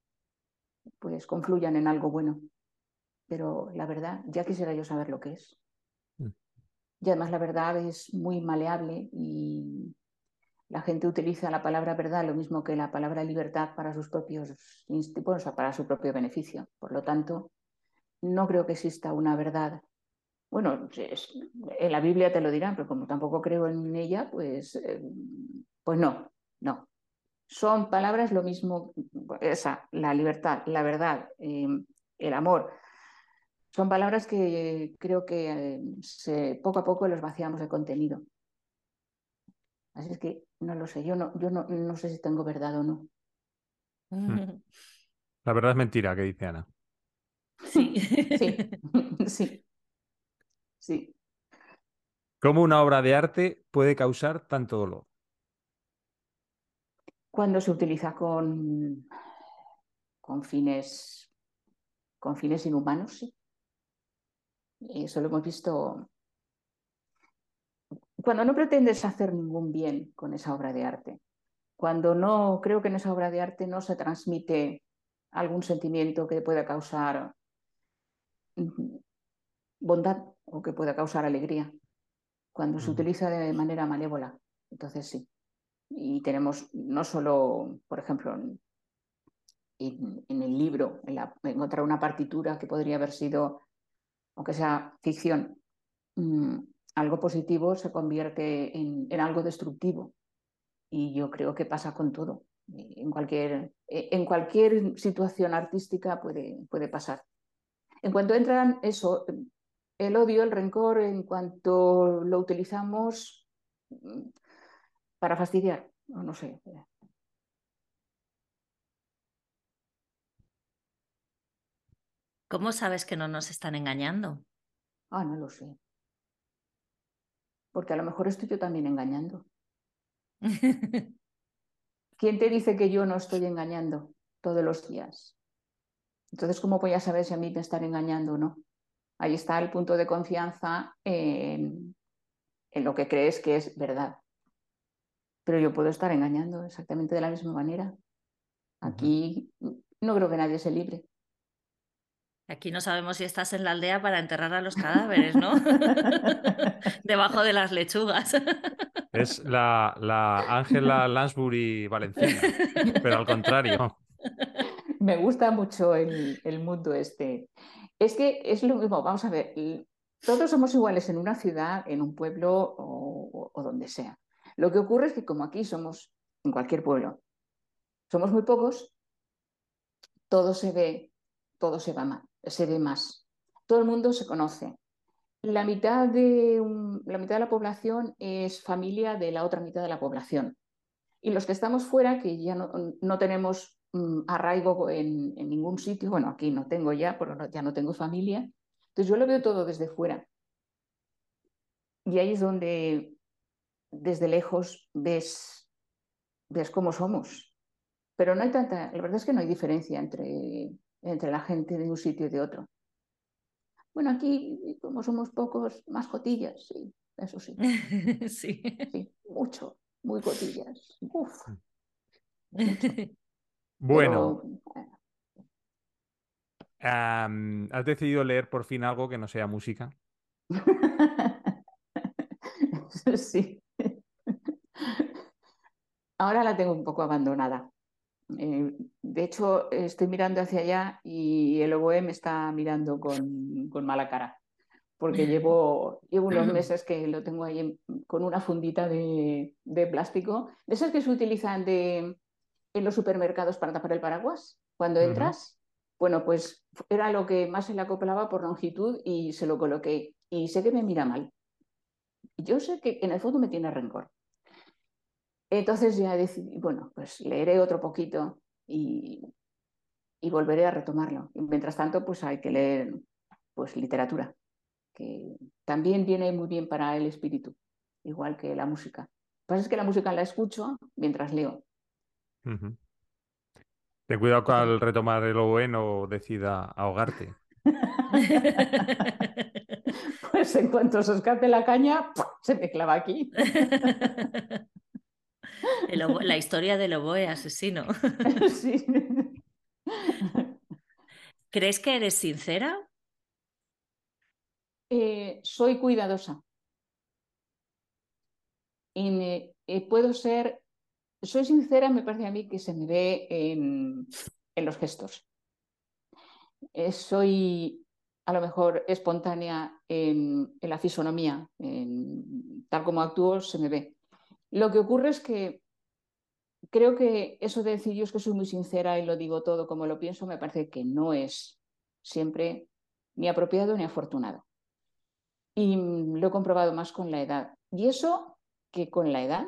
[SPEAKER 3] pues confluyan en algo bueno. Pero la verdad, ya quisiera yo saber lo que es. Mm. Y además la verdad es muy maleable y la gente utiliza la palabra verdad lo mismo que la palabra libertad para sus propios o sea, para su propio beneficio. Por lo tanto, no creo que exista una verdad. Bueno, en la Biblia te lo dirán, pero como tampoco creo en ella, pues, eh, pues no, no. Son palabras lo mismo, esa, la libertad, la verdad, em, el amor. Son palabras que creo que eh, se, poco a poco los vaciamos de contenido. Así es que no lo sé, yo no, yo no, no sé si tengo verdad o no.
[SPEAKER 2] La verdad es mentira, que dice Ana.
[SPEAKER 3] Sí, sí, sí. Sí.
[SPEAKER 2] ¿Cómo una obra de arte puede causar tanto dolor?
[SPEAKER 3] Cuando se utiliza con, con fines con fines inhumanos, sí. Eso lo hemos visto cuando no pretendes hacer ningún bien con esa obra de arte, cuando no creo que en esa obra de arte no se transmite algún sentimiento que pueda causar bondad o que pueda causar alegría, cuando se utiliza de manera malévola, entonces sí. Y tenemos no solo, por ejemplo, en, el libro, en encontrar una partitura que podría haber sido, aunque sea ficción, mm, algo positivo se convierte en, algo destructivo. Y yo creo que pasa con todo. En cualquier, en cualquier situación artística puede, puede pasar. En cuanto entran eso, el odio, el rencor, en cuanto lo utilizamos mm, para fastidiar, no, no sé.
[SPEAKER 1] ¿Cómo sabes que no nos están engañando?
[SPEAKER 3] Ah, no lo sé porque a lo mejor estoy yo también engañando. ¿Quién te dice que yo no estoy engañando todos los días? Entonces, ¿cómo voy a saber si a mí me están engañando o no? Ahí está el punto de confianza en, lo que crees que es verdad. Pero yo puedo estar engañando exactamente de la misma manera. Aquí no creo que nadie se libre.
[SPEAKER 1] Aquí no sabemos si estás en la aldea para enterrar a los cadáveres, ¿no? Debajo de las lechugas.
[SPEAKER 2] Es la, Ángela Lansbury valenciana, pero al contrario.
[SPEAKER 3] Me gusta mucho el, mundo este. Es que es lo mismo, vamos a ver, todos somos iguales en una ciudad, en un pueblo o, donde sea. Lo que ocurre es que como aquí somos, en cualquier pueblo, somos muy pocos, todo se ve, todo se va mal se ve más. Todo el mundo se conoce. La mitad de, la, mitad de la población es familia de la otra mitad de la población. Y los que estamos fuera, que ya no, tenemos mm, arraigo en, ningún sitio, bueno, aquí no tengo ya, pero ya no tengo familia, entonces yo lo veo todo desde fuera. Y ahí es donde desde lejos ves, ves cómo somos. Pero no hay tanta, la verdad es que no hay diferencia entre entre la gente de un sitio y de otro. Bueno, aquí, como somos pocos, más cotillas, sí, eso sí.
[SPEAKER 1] sí.
[SPEAKER 3] sí. mucho, muy cotillas. Uf.
[SPEAKER 2] Bueno. ¿Has decidido leer por fin algo que no sea música?
[SPEAKER 3] sí. Ahora la tengo un poco abandonada. Eh, de hecho, estoy mirando hacia allá y el oboe me está mirando con, mala cara, porque llevo, llevo unos meses que lo tengo ahí con una fundita de, plástico, de esas que se utilizan de, en los supermercados para tapar el paraguas cuando entras. Bueno, pues era lo que más se le acoplaba por longitud y se lo coloqué. Y sé que me mira mal. Yo sé que en el fondo me tiene rencor. Entonces ya decidí, bueno, pues leeré otro poquito y, y volveré a retomarlo. Y mientras tanto, pues hay que leer pues, literatura, que también viene muy bien para el espíritu, igual que la música. Lo que pasa es que la música la escucho mientras leo.
[SPEAKER 2] Ten cuidado que al retomar el bueno decida ahogarte.
[SPEAKER 3] pues en cuanto se escape la caña, se me clava aquí.
[SPEAKER 1] la historia del oboe asesino. sí. ¿Crees que eres sincera?
[SPEAKER 3] Eh, soy cuidadosa. Y eh, puedo ser, soy sincera, me parece a mí que se me ve en, los gestos. Eh, soy a lo mejor espontánea en, la fisonomía, en, tal como actúo se me ve. Lo que ocurre es que creo que eso de decir yo es que soy muy sincera y lo digo todo como lo pienso, me parece que no es siempre ni apropiado ni afortunado. Y lo he comprobado más con la edad. Y eso que con la edad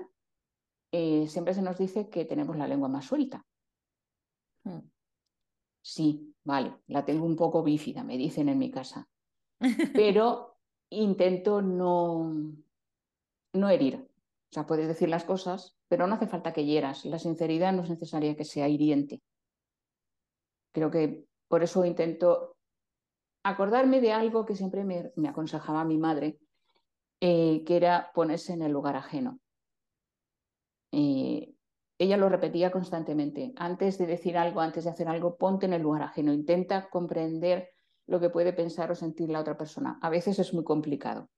[SPEAKER 3] eh, siempre se nos dice que tenemos la lengua más suelta. Hmm. Sí, vale, la tengo un poco bífida, me dicen en mi casa. Pero intento no, no herir. O sea, puedes decir las cosas, pero no hace falta que hieras. La sinceridad no es necesaria que sea hiriente. Creo que por eso intento acordarme de algo que siempre me, aconsejaba mi madre, eh, que era ponerse en el lugar ajeno. Ella lo repetía constantemente. Antes de decir algo, antes de hacer algo, ponte en el lugar ajeno. Intenta comprender lo que puede pensar o sentir la otra persona. A veces es muy complicado.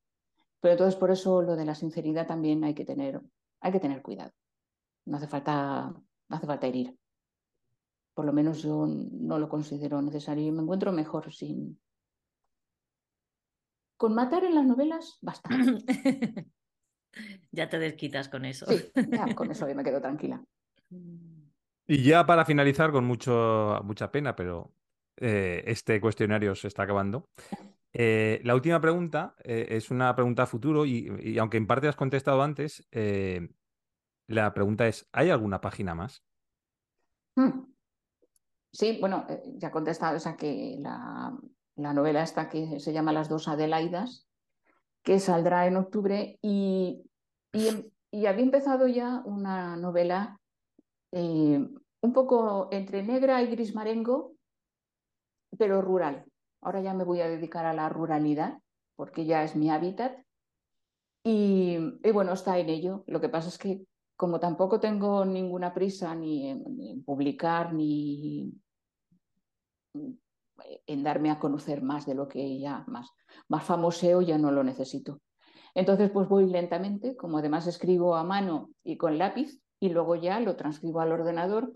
[SPEAKER 3] Pero entonces por eso lo de la sinceridad también hay que tener, hay que tener cuidado. No hace falta, no hace falta herir. Por lo menos yo no lo considero necesario y me encuentro mejor sin. Con matar en las novelas, basta.
[SPEAKER 1] ya te desquitas con eso.
[SPEAKER 3] Sí, ya con eso me quedo tranquila.
[SPEAKER 2] Y ya para finalizar, con mucho, mucha pena, pero eh, este cuestionario se está acabando. Eh, la última pregunta eh, es una pregunta a futuro y, aunque en parte has contestado antes, eh, la pregunta es, ¿hay alguna página más?
[SPEAKER 3] Hmm. Sí, bueno, ya he contestado esa que la, novela esta que se llama Las dos Adelaidas, que saldrá en octubre y, y, había empezado ya una novela un poco entre negra y gris marengo, pero rural. Ahora ya me voy a dedicar a la ruralidad, porque ya es mi hábitat. Y, bueno, está en ello. Lo que pasa es que como tampoco tengo ninguna prisa ni en, publicar ni en darme a conocer más de lo que ya más, más famoseo, ya no lo necesito. Entonces, pues voy lentamente, como además escribo a mano y con lápiz, y luego ya lo transcribo al ordenador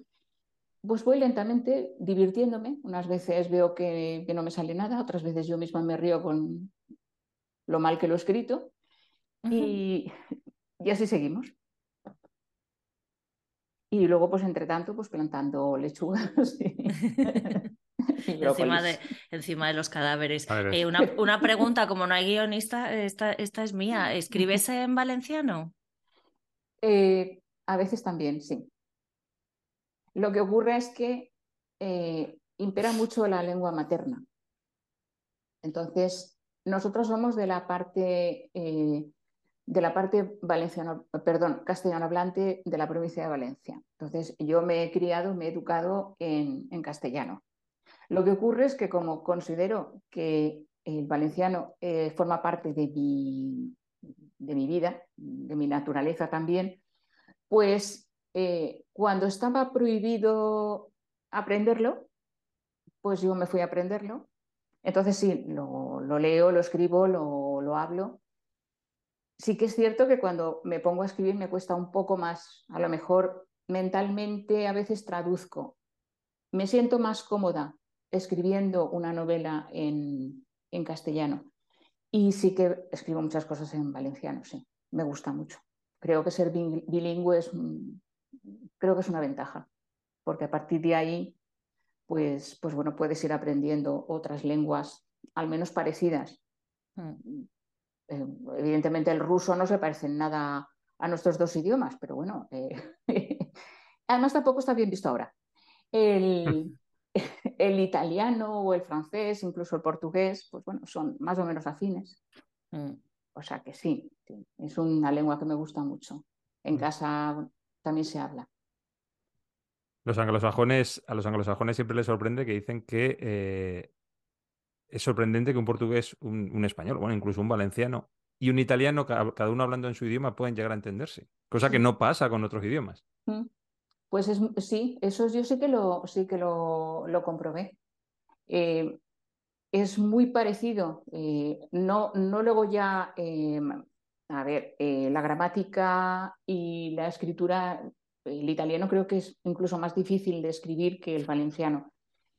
[SPEAKER 3] pues voy lentamente divirtiéndome. Unas veces veo que, no me sale nada, otras veces yo misma me río con lo mal que lo he escrito y, así seguimos. Y luego, pues entre tanto, pues plantando lechugas.
[SPEAKER 1] encima, de, encima de los cadáveres. Eh, una, pregunta, como no hay guionista, esta, esta es mía. ¿Escribes en valenciano?
[SPEAKER 3] Eh, a veces también, sí. Lo que ocurre es que eh, impera mucho la lengua materna. Entonces, nosotros somos de la parte, eh, de la parte valenciano, perdón, castellano hablante de la provincia de Valencia. Entonces, yo me he criado, me he educado en, castellano. Lo que ocurre es que como considero que el valenciano eh, forma parte de mi, de mi vida, de mi naturaleza también, pues eh, cuando estaba prohibido aprenderlo, pues yo me fui a aprenderlo. Entonces sí, lo, leo, lo escribo, lo, lo, hablo. Sí que es cierto que cuando me pongo a escribir me cuesta un poco más, a lo mejor mentalmente a veces traduzco. Me siento más cómoda escribiendo una novela en, en castellano. Y sí que escribo muchas cosas en valenciano, sí, me gusta mucho. Creo que ser bilingüe es, creo que es una ventaja, porque a partir de ahí, pues, pues bueno, puedes ir aprendiendo otras lenguas, al menos parecidas. Mm. Eh, evidentemente el ruso no se parece en nada a nuestros dos idiomas, pero bueno, eh, además tampoco está bien visto ahora. El, el, italiano o el francés, incluso el portugués, pues bueno, son más o menos afines. Mm. O sea que sí, es una lengua que me gusta mucho. En mm. casa también se habla.
[SPEAKER 2] Los anglosajones, a los anglosajones siempre les sorprende que dicen que eh, es sorprendente que un portugués, un, español, bueno, incluso un valenciano y un italiano, cada uno hablando en su idioma, pueden llegar a entenderse, cosa que no pasa con otros idiomas. Mm.
[SPEAKER 3] Pues sí, eso yo sí que lo, sí que lo, comprobé. Eh, es muy parecido, eh, no, no luego ya, eh, a ver, la gramática y la escritura, el italiano creo que es incluso más difícil de escribir que el valenciano,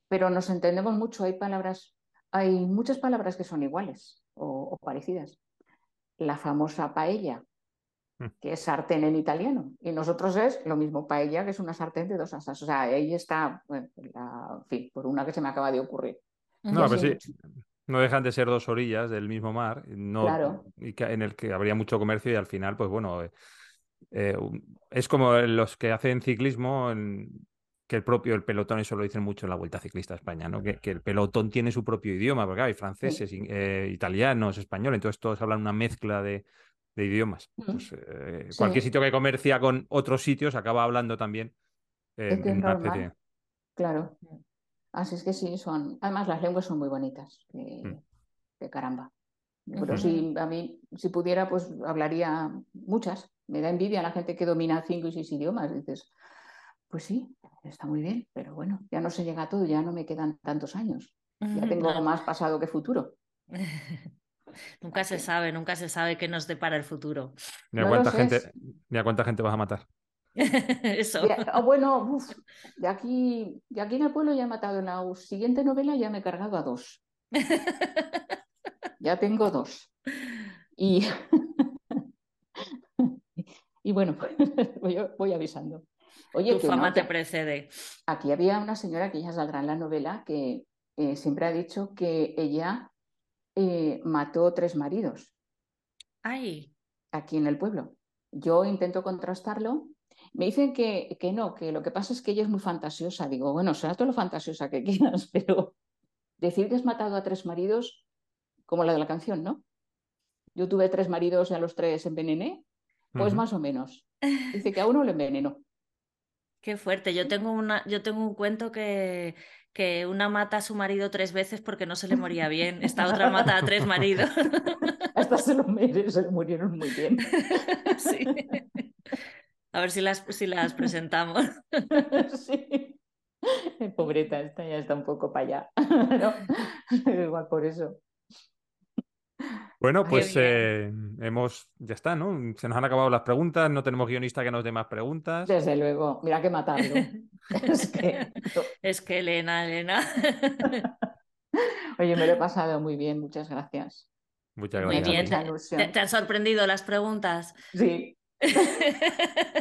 [SPEAKER 3] pero nos entendemos mucho, hay palabras, hay muchas palabras que son iguales o parecidas. La famosa paella, Mm. que es sartén en italiano. Y nosotros es lo mismo, paella, que es una sartén de dos asas. O sea, ahí está, bueno, en fin, por una que se me acaba de ocurrir.
[SPEAKER 2] No, pues sí. No dejan de ser dos orillas del mismo mar, no, y en el que habría mucho comercio y al final, pues bueno, eh, eh, es como los que hacen ciclismo, que el propio, el pelotón, eso lo dicen mucho en la Vuelta Ciclista a España, ¿no? Que, el pelotón tiene su propio idioma, porque hay franceses, eh, italianos, españoles, entonces todos hablan una mezcla de, de idiomas. Pues, eh, cualquier sitio que comercia con otros sitios acaba hablando también
[SPEAKER 3] eh, en una Claro. Así es que sí, son. Además, las lenguas son muy bonitas. Que, mm. caramba. Pero si a mí, si pudiera, pues hablaría muchas. Me da envidia a la gente que domina cinco y seis idiomas. Dices, pues sí, está muy bien, pero bueno, ya no se llega a todo, ya no me quedan tantos años. Ya tengo más pasado que futuro.
[SPEAKER 1] Nunca se sabe, nunca se sabe qué nos depara el futuro.
[SPEAKER 2] Ni a, cuánta, gente, ni a cuánta gente vas a matar.
[SPEAKER 1] Eso.
[SPEAKER 3] Ah, bueno, de, aquí, de aquí en el pueblo ya he matado. En la siguiente novela ya me he cargado a dos. ya tengo dos. Y, y bueno, voy, avisando.
[SPEAKER 1] Oye, tu fama te precede.
[SPEAKER 3] Aquí había una señora que ya saldrá en la novela que eh, siempre ha dicho que ella eh, mató tres maridos.
[SPEAKER 1] Ay.
[SPEAKER 3] Aquí en el pueblo. Yo intento contrastarlo. Me dicen que, que, no, que lo que pasa es que ella es muy fantasiosa. Digo, bueno, será todo lo fantasiosa que quieras, pero decir que has matado a tres maridos, como la de la canción, ¿no? Yo tuve tres maridos y a los tres envenené, pues más o menos. Dice que a uno lo envenenó.
[SPEAKER 1] Qué fuerte. Yo tengo, una, yo tengo un cuento que, que una mata a su marido tres veces porque no se le moría bien, esta otra mata a tres maridos.
[SPEAKER 3] Hasta se lo se murieron muy bien.
[SPEAKER 1] Sí. A ver si las, si las presentamos.
[SPEAKER 3] Sí. Pobreta, esta ya está un poco para allá. Igual por eso.
[SPEAKER 2] Bueno, pues eh, hemos, ya está, ¿no? Se nos han acabado las preguntas, no tenemos guionista que nos dé más preguntas.
[SPEAKER 3] Desde luego, mira que matarlo.
[SPEAKER 1] es, que... es que Elena, Elena.
[SPEAKER 3] Oye, me lo he pasado muy bien, muchas gracias.
[SPEAKER 2] Muchas gracias.
[SPEAKER 1] ¿Te, ¿Te, han sorprendido las preguntas?
[SPEAKER 3] Sí.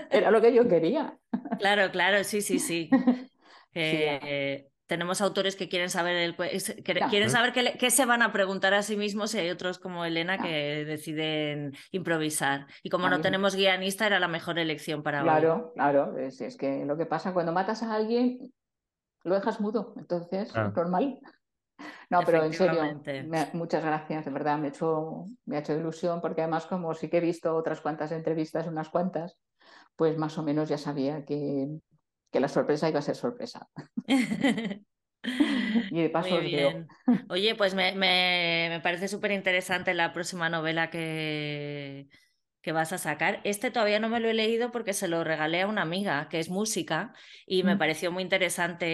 [SPEAKER 3] Era lo que yo quería.
[SPEAKER 1] Claro, claro, sí, sí, sí. Eh, tenemos autores que quieren saber el, quieren saber qué, se van a preguntar a sí mismos y hay otros como Elena que deciden improvisar. Y como no tenemos guionista, era la mejor elección para
[SPEAKER 3] Claro, claro. Es, es, que lo que pasa cuando matas a alguien, lo dejas mudo. Entonces, es normal. No, pero en serio, muchas gracias, de verdad, me, hecho, me ha hecho ilusión porque además como sí que he visto otras cuantas entrevistas, unas cuantas, pues más o menos ya sabía que, que la sorpresa iba a ser sorpresa. y de paso bien.
[SPEAKER 1] Oye, pues me, me parece súper interesante la próxima novela que, que vas a sacar. Este todavía no me lo he leído porque se lo regalé a una amiga que es música y me mm. pareció muy interesante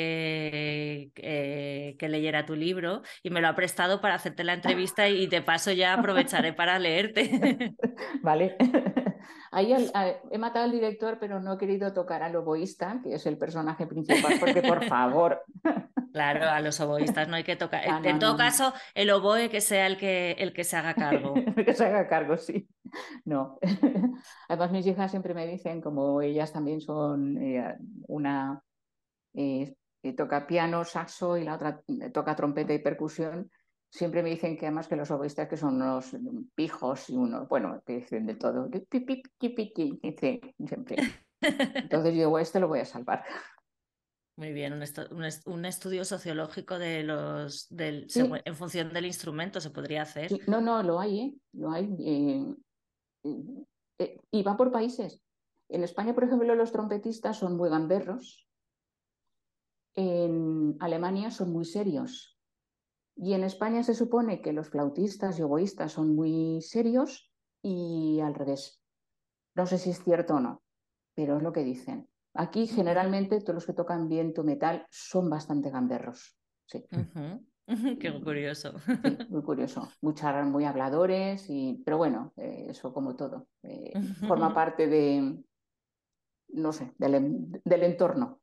[SPEAKER 1] eh, que leyera tu libro y me lo ha prestado para hacerte la entrevista y de paso ya aprovecharé para leerte.
[SPEAKER 3] Vale. Ahí he matado al director, pero no he querido tocar al oboísta, que es el personaje principal, porque por favor.
[SPEAKER 1] Claro, a los oboístas no hay que tocar.
[SPEAKER 3] Ah, no,
[SPEAKER 1] en todo
[SPEAKER 3] no.
[SPEAKER 1] caso, el oboe que sea el que, el que se haga cargo.
[SPEAKER 3] que se haga cargo, sí. No. Además, mis hijas siempre me dicen, como ellas también son eh, una eh, que toca piano, saxo y la otra eh, toca trompeta y percusión, siempre me dicen que además que los oboístas que son unos pijos y unos, bueno, que dicen de todo, dicen siempre. Entonces yo digo, este lo voy a salvar.
[SPEAKER 1] Muy bien, un, estu- un est- un estudio sociológico de los del,
[SPEAKER 3] Sí.
[SPEAKER 1] en función del instrumento se podría hacer.
[SPEAKER 3] Sí, No, no, lo hay, ¿eh? Lo hay. eh, y va por países. En España, por ejemplo, los trompetistas son muy gamberros. En Alemania son muy serios. Y en España se supone que los flautistas y oboístas son muy serios y al revés. No sé si es cierto o no, pero es lo que dicen. Aquí generalmente todos los que tocan viento metal son bastante gamberros. Sí.
[SPEAKER 1] Qué curioso.
[SPEAKER 3] Sí, muy curioso. Muchas, muy habladores, y, pero bueno, eh, eso como todo. eh, forma parte de, no sé, del, del entorno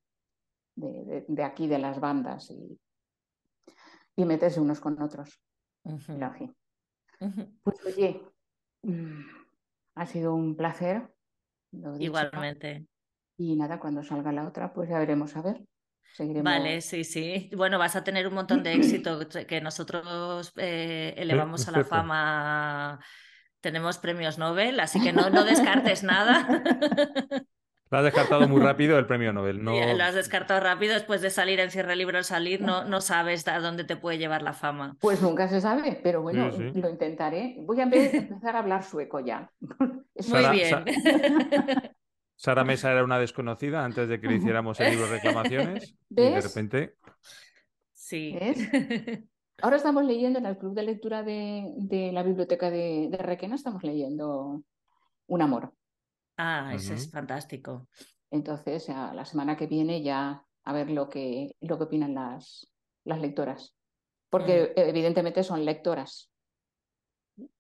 [SPEAKER 3] de, de- de aquí, de las bandas, y, y meterse unos con otros. Fin.
[SPEAKER 1] ujú.
[SPEAKER 3] Pues oye, mm, ha sido un placer.
[SPEAKER 1] Igualmente.
[SPEAKER 3] Y nada, cuando salga la otra, pues ya veremos a ver. Seguiremos.
[SPEAKER 1] Vale, sí, sí. Bueno, vas a tener un montón de éxito que- nosotros eh, elevamos a la
[SPEAKER 2] cierto.
[SPEAKER 1] fama. Tenemos premios Nobel, así que no, no descartes nada.
[SPEAKER 2] Lo has descartado muy rápido el premio Nobel. No...
[SPEAKER 1] Lo has descartado rápido después de salir en Cierre Libro al salir, no, no sabes a dónde te puede llevar la fama.
[SPEAKER 3] Pues nunca se sabe, pero bueno,
[SPEAKER 2] Sí, sí.
[SPEAKER 3] lo intentaré. Voy a empe- empezar a hablar sueco ya.
[SPEAKER 1] Muy
[SPEAKER 2] Sara-
[SPEAKER 1] bien.
[SPEAKER 2] Sara Mesa era una desconocida antes de que le hiciéramos el libro de reclamaciones. Y de
[SPEAKER 3] ¿Ves?
[SPEAKER 2] repente,
[SPEAKER 1] Sí.
[SPEAKER 3] ¿Ves? Ahora estamos leyendo en el club de lectura de, de la biblioteca de, de Requena, estamos leyendo Un amor.
[SPEAKER 1] Ah, ese es fantástico.
[SPEAKER 3] Entonces, a la semana que viene ya a ver lo que, lo que opinan las, las lectoras. Porque evidentemente son lectoras.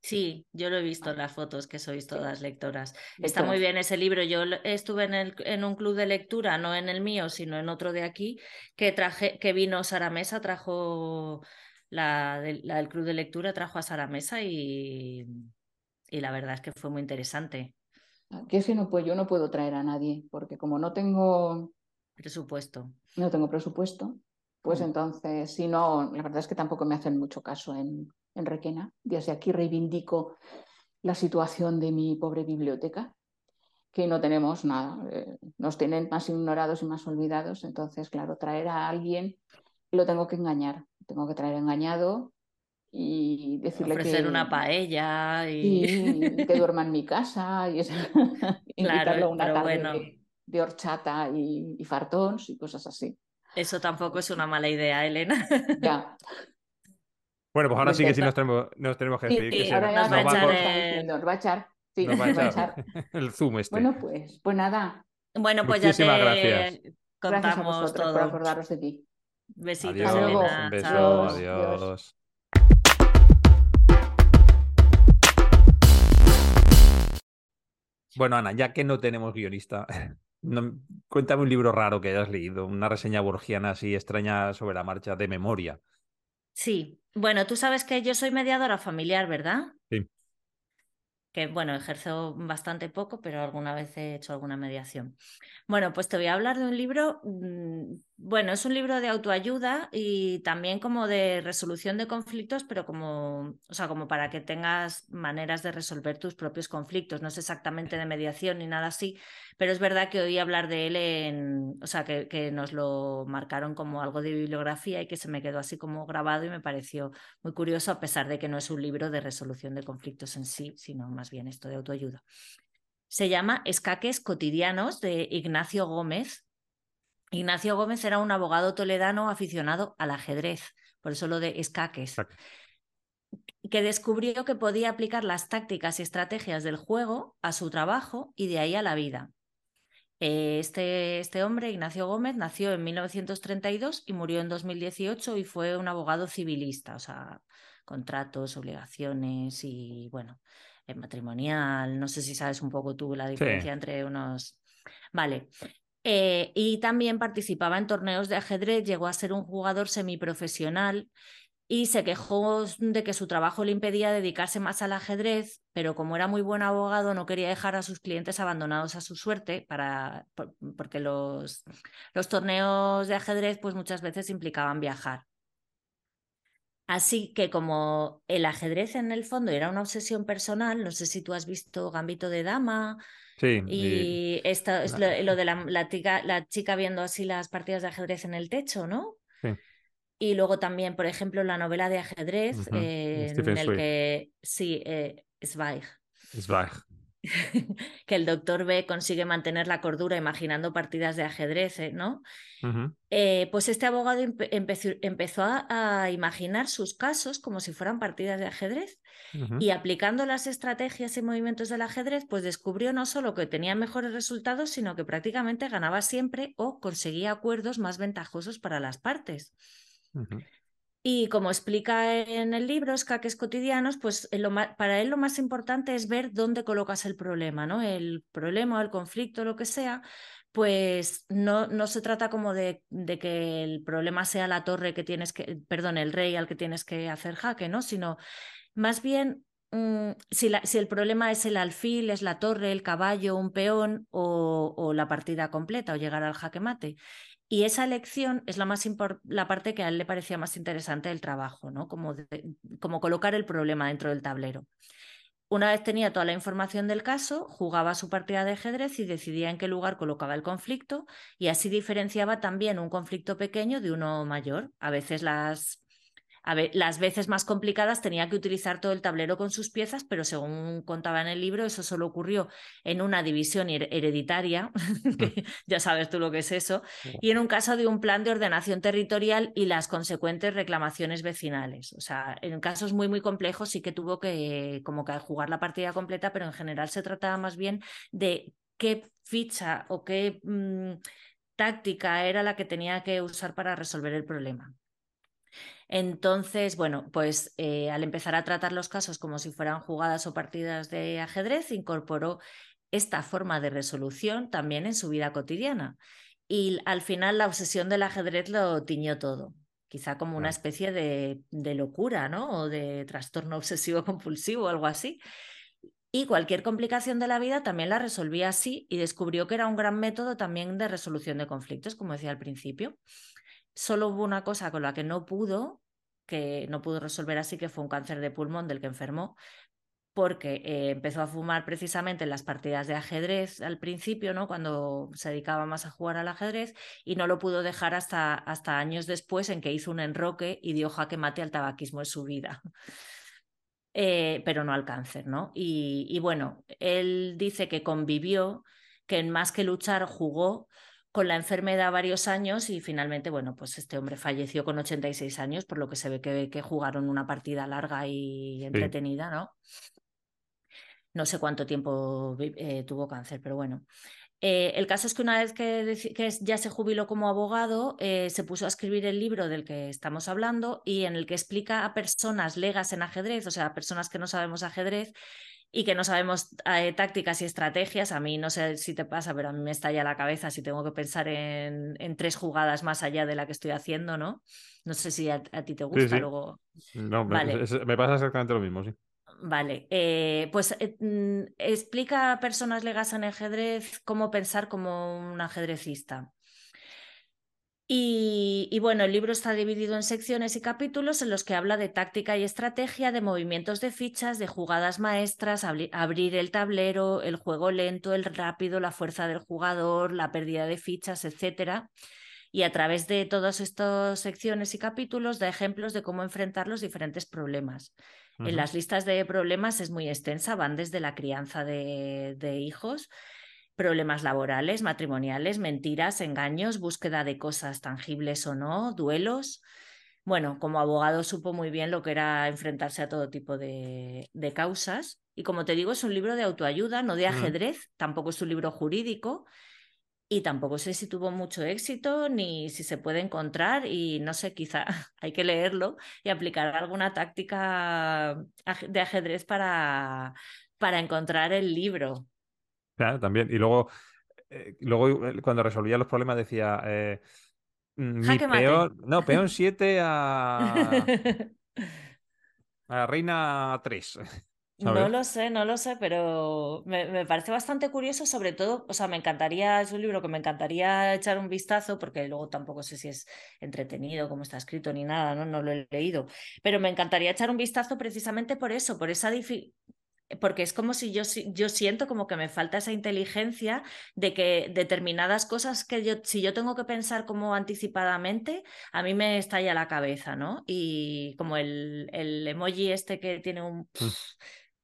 [SPEAKER 1] Sí, yo lo he visto en las fotos que sois todas lectoras. Está muy bien ese libro. Yo estuve en, el, en un club de lectura, no en el mío, sino en otro de aquí, que traje, que vino Sara Mesa, trajo la, del- la del club de lectura, trajo a Sara Mesa y, y la verdad es que fue muy interesante.
[SPEAKER 3] Que si no, pues yo no puedo traer a nadie, porque como no tengo,
[SPEAKER 1] Presupuesto.
[SPEAKER 3] no tengo presupuesto, pues
[SPEAKER 1] Mm.
[SPEAKER 3] entonces, si no, la verdad es que tampoco me hacen mucho caso en, en Requena. Desde aquí reivindico la situación de mi pobre biblioteca, que no tenemos nada, eh, nos tienen más ignorados y más olvidados, entonces, claro, traer a alguien lo tengo que engañar, tengo que traer engañado y decirle
[SPEAKER 1] Ofrecer
[SPEAKER 3] que,
[SPEAKER 1] una paella y...
[SPEAKER 3] y que duerma en mi casa y invitarlo a una tarde
[SPEAKER 1] bueno.
[SPEAKER 3] de, de horchata y, y fartons y cosas así.
[SPEAKER 1] Eso tampoco es una mala idea, Elena.
[SPEAKER 3] Ya,
[SPEAKER 2] bueno, pues ahora sí que sí nos tenemos, nos tenemos que
[SPEAKER 3] sí,
[SPEAKER 2] despedir. que
[SPEAKER 1] sí,
[SPEAKER 2] se
[SPEAKER 3] ahora ya
[SPEAKER 1] nos va a
[SPEAKER 3] nos
[SPEAKER 2] va
[SPEAKER 1] echar
[SPEAKER 2] a
[SPEAKER 3] diciendo, nos va a echar. Sí,
[SPEAKER 2] nos va a echar
[SPEAKER 3] echar.
[SPEAKER 2] el zoom este.
[SPEAKER 3] Bueno, pues, pues nada,
[SPEAKER 1] Bueno, pues ya
[SPEAKER 2] Muchísimas
[SPEAKER 1] te
[SPEAKER 2] gracias.
[SPEAKER 3] gracias a
[SPEAKER 1] contamos
[SPEAKER 3] vosotros por
[SPEAKER 1] todo.
[SPEAKER 3] acordaros de ti.
[SPEAKER 1] Besitos,
[SPEAKER 2] Adiós,
[SPEAKER 3] luego.
[SPEAKER 2] Un beso.
[SPEAKER 3] Adiós,
[SPEAKER 2] adiós.
[SPEAKER 3] adiós.
[SPEAKER 2] Bueno, Ana, ya que no tenemos guionista, no- cuéntame un libro raro que hayas leído, una reseña borgiana así extraña sobre la marcha de memoria.
[SPEAKER 1] Sí, bueno, tú sabes que yo soy mediadora familiar, ¿verdad?
[SPEAKER 2] Sí.
[SPEAKER 1] Que bueno, ejerzo bastante poco, pero alguna vez he hecho alguna mediación. Bueno, pues te voy a hablar de un libro, mm, bueno, es un libro de autoayuda y también como de resolución de conflictos, pero como, o sea, como para que tengas maneras de resolver tus propios conflictos. No es exactamente de mediación ni nada así, pero es verdad que oí hablar de él en, o sea, que, que nos lo marcaron como algo de bibliografía y que se me quedó así como grabado y me pareció muy curioso, a pesar de que no es un libro de resolución de conflictos en sí, sino más bien esto de autoayuda. Se llama Escaques cotidianos de Ignacio Gómez. Ignacio Gómez era un abogado toledano aficionado al ajedrez, por eso lo de escaques,
[SPEAKER 2] Escaque.
[SPEAKER 1] que descubrió que podía aplicar las tácticas y estrategias del juego a su trabajo y de ahí a la vida. Eh, Este, este hombre, Ignacio Gómez, nació en 1932 y murió en 2018 y fue un abogado civilista, o sea, contratos, obligaciones y, bueno, matrimonial. No sé si sabes un poco tú la diferencia entre unos... Vale. Eh, y también participaba en torneos de ajedrez, llegó a ser un jugador semiprofesional y se quejó de que su trabajo le impedía dedicarse más al ajedrez, pero como era muy buen abogado no quería dejar a sus clientes abandonados a su suerte, para, porque los, los torneos de ajedrez pues muchas veces implicaban viajar. Así que como el ajedrez en el fondo era una obsesión personal, no sé si tú has visto Gambito de Dama,
[SPEAKER 2] Sí,
[SPEAKER 1] y, esto es lo, de la, la, chica, viendo así las partidas de ajedrez en el techo, ¿no?
[SPEAKER 2] Sí.
[SPEAKER 1] Y luego también, por ejemplo, la novela de ajedrez, eh, en el que sí, eh, Zweig.
[SPEAKER 2] Zweig.
[SPEAKER 1] que el doctor B consigue mantener la cordura imaginando partidas de ajedrez, ¿eh? ¿no? Eh, pues este abogado empezó, a, imaginar sus casos como si fueran partidas de ajedrez y aplicando las estrategias y movimientos del ajedrez, pues descubrió no solo que tenía mejores resultados, sino que prácticamente ganaba siempre o conseguía acuerdos más ventajosos para las partes. Y como explica en el libro Escaques Cotidianos, pues para él lo más importante es ver dónde colocas el problema, ¿no? El problema el conflicto, lo que sea, pues no, no se trata como de, que el problema sea la torre que tienes que, perdón, el rey al que tienes que hacer jaque, ¿no? Sino más bien mm, si, si, el problema es el alfil, es la torre, el caballo, un peón o, o, la partida completa o llegar al jaque mate. Y esa elección es la, más la parte que a él le parecía más interesante del trabajo, ¿no? Como, como colocar el problema dentro del tablero. Una vez tenía toda la información del caso, jugaba su partida de ajedrez y decidía en qué lugar colocaba el conflicto y así diferenciaba también un conflicto pequeño de uno mayor. A veces las las veces más complicadas tenía que utilizar todo el tablero con sus piezas, pero según contaba en el libro, eso solo ocurrió en una división hereditaria, que ya sabes tú lo que es eso, y en un caso de un plan de ordenación territorial y las consecuentes reclamaciones vecinales. O sea, en casos muy, muy complejos sí que tuvo que como que jugar la partida completa, pero en general se trataba más bien de qué ficha o qué mm, táctica era la que tenía que usar para resolver el problema. Entonces, bueno, pues eh, al empezar a tratar los casos como si fueran jugadas o partidas de ajedrez, incorporó esta forma de resolución también en su vida cotidiana. Y al final la obsesión del ajedrez lo tiñó todo, quizá como una especie de, locura, ¿no? O de trastorno obsesivo compulsivo algo así. Y cualquier complicación de la vida también la resolvía así y descubrió que era un gran método también de resolución de conflictos, como decía al principio. Solo hubo una cosa con la que no pudo, que no pudo resolver así, que fue un cáncer de pulmón del que enfermó, porque eh, empezó a fumar precisamente en las partidas de ajedrez al principio, ¿no? Cuando se dedicaba más a jugar al ajedrez, y no lo pudo dejar hasta, hasta años después en que hizo un enroque y dio jaque mate al tabaquismo en su vida. Eh, pero no al cáncer, ¿no? Y, y bueno, él dice que convivió, que más que luchar jugó con la enfermedad varios años y finalmente, bueno, pues este hombre falleció con 86 años, por lo que se ve que, que jugaron una partida larga y entretenida, ¿no? No sé cuánto tiempo eh, tuvo cáncer, pero bueno. Eh, el caso es que una vez que, ya se jubiló como abogado, eh, se puso a escribir el libro del que estamos hablando y en el que explica a personas legas en ajedrez, o sea, a personas que no sabemos ajedrez, y que no sabemos eh, tácticas y estrategias. A mí no sé si te pasa, pero a mí me estalla la cabeza si tengo que pensar en, tres jugadas más allá de la que estoy haciendo, ¿no? No sé si a, ti te gusta luego.
[SPEAKER 2] No, me, pasa exactamente lo mismo, sí.
[SPEAKER 1] Vale, eh, pues eh, mm, explica a personas legas en ajedrez cómo pensar como un ajedrecista. Y, bueno, el libro está dividido en secciones y capítulos en los que habla de táctica y estrategia, de movimientos de fichas, de jugadas maestras, abrir el tablero, el juego lento, el rápido, la fuerza del jugador, la pérdida de fichas, etc. Y a través de todas estas secciones y capítulos da ejemplos de cómo enfrentar los diferentes problemas. En las listas de problemas es muy extensa, van desde la crianza de, de hijos problemas laborales, matrimoniales, mentiras, engaños, búsqueda de cosas tangibles o no, duelos. Bueno, como abogado supo muy bien lo que era enfrentarse a todo tipo de, causas. Y como te digo, es un libro de autoayuda, no de mm. ajedrez, tampoco es un libro jurídico. Y tampoco sé si tuvo mucho éxito ni si se puede encontrar y no sé, quizá hay que leerlo y aplicar alguna táctica de ajedrez para, para encontrar el libro.
[SPEAKER 2] Claro, también. Y luego, eh, luego eh, cuando resolvía los problemas decía, eh, mm, mi
[SPEAKER 1] Jaque mate.
[SPEAKER 2] peón, no, peón 7 a, a reina 3.
[SPEAKER 1] No lo sé, no lo sé, pero me, me parece bastante curioso, sobre todo, o sea, me encantaría, es un libro que me encantaría echar un vistazo, porque luego tampoco sé si es entretenido, cómo está escrito ni nada, ¿no? No lo he leído, pero me encantaría echar un vistazo precisamente por eso, por esa porque es como si yo, yo siento como que me falta esa inteligencia de que determinadas cosas que yo, si yo tengo que pensar como anticipadamente, a mí me estalla la cabeza, ¿no? Y como el, el emoji este que tiene un...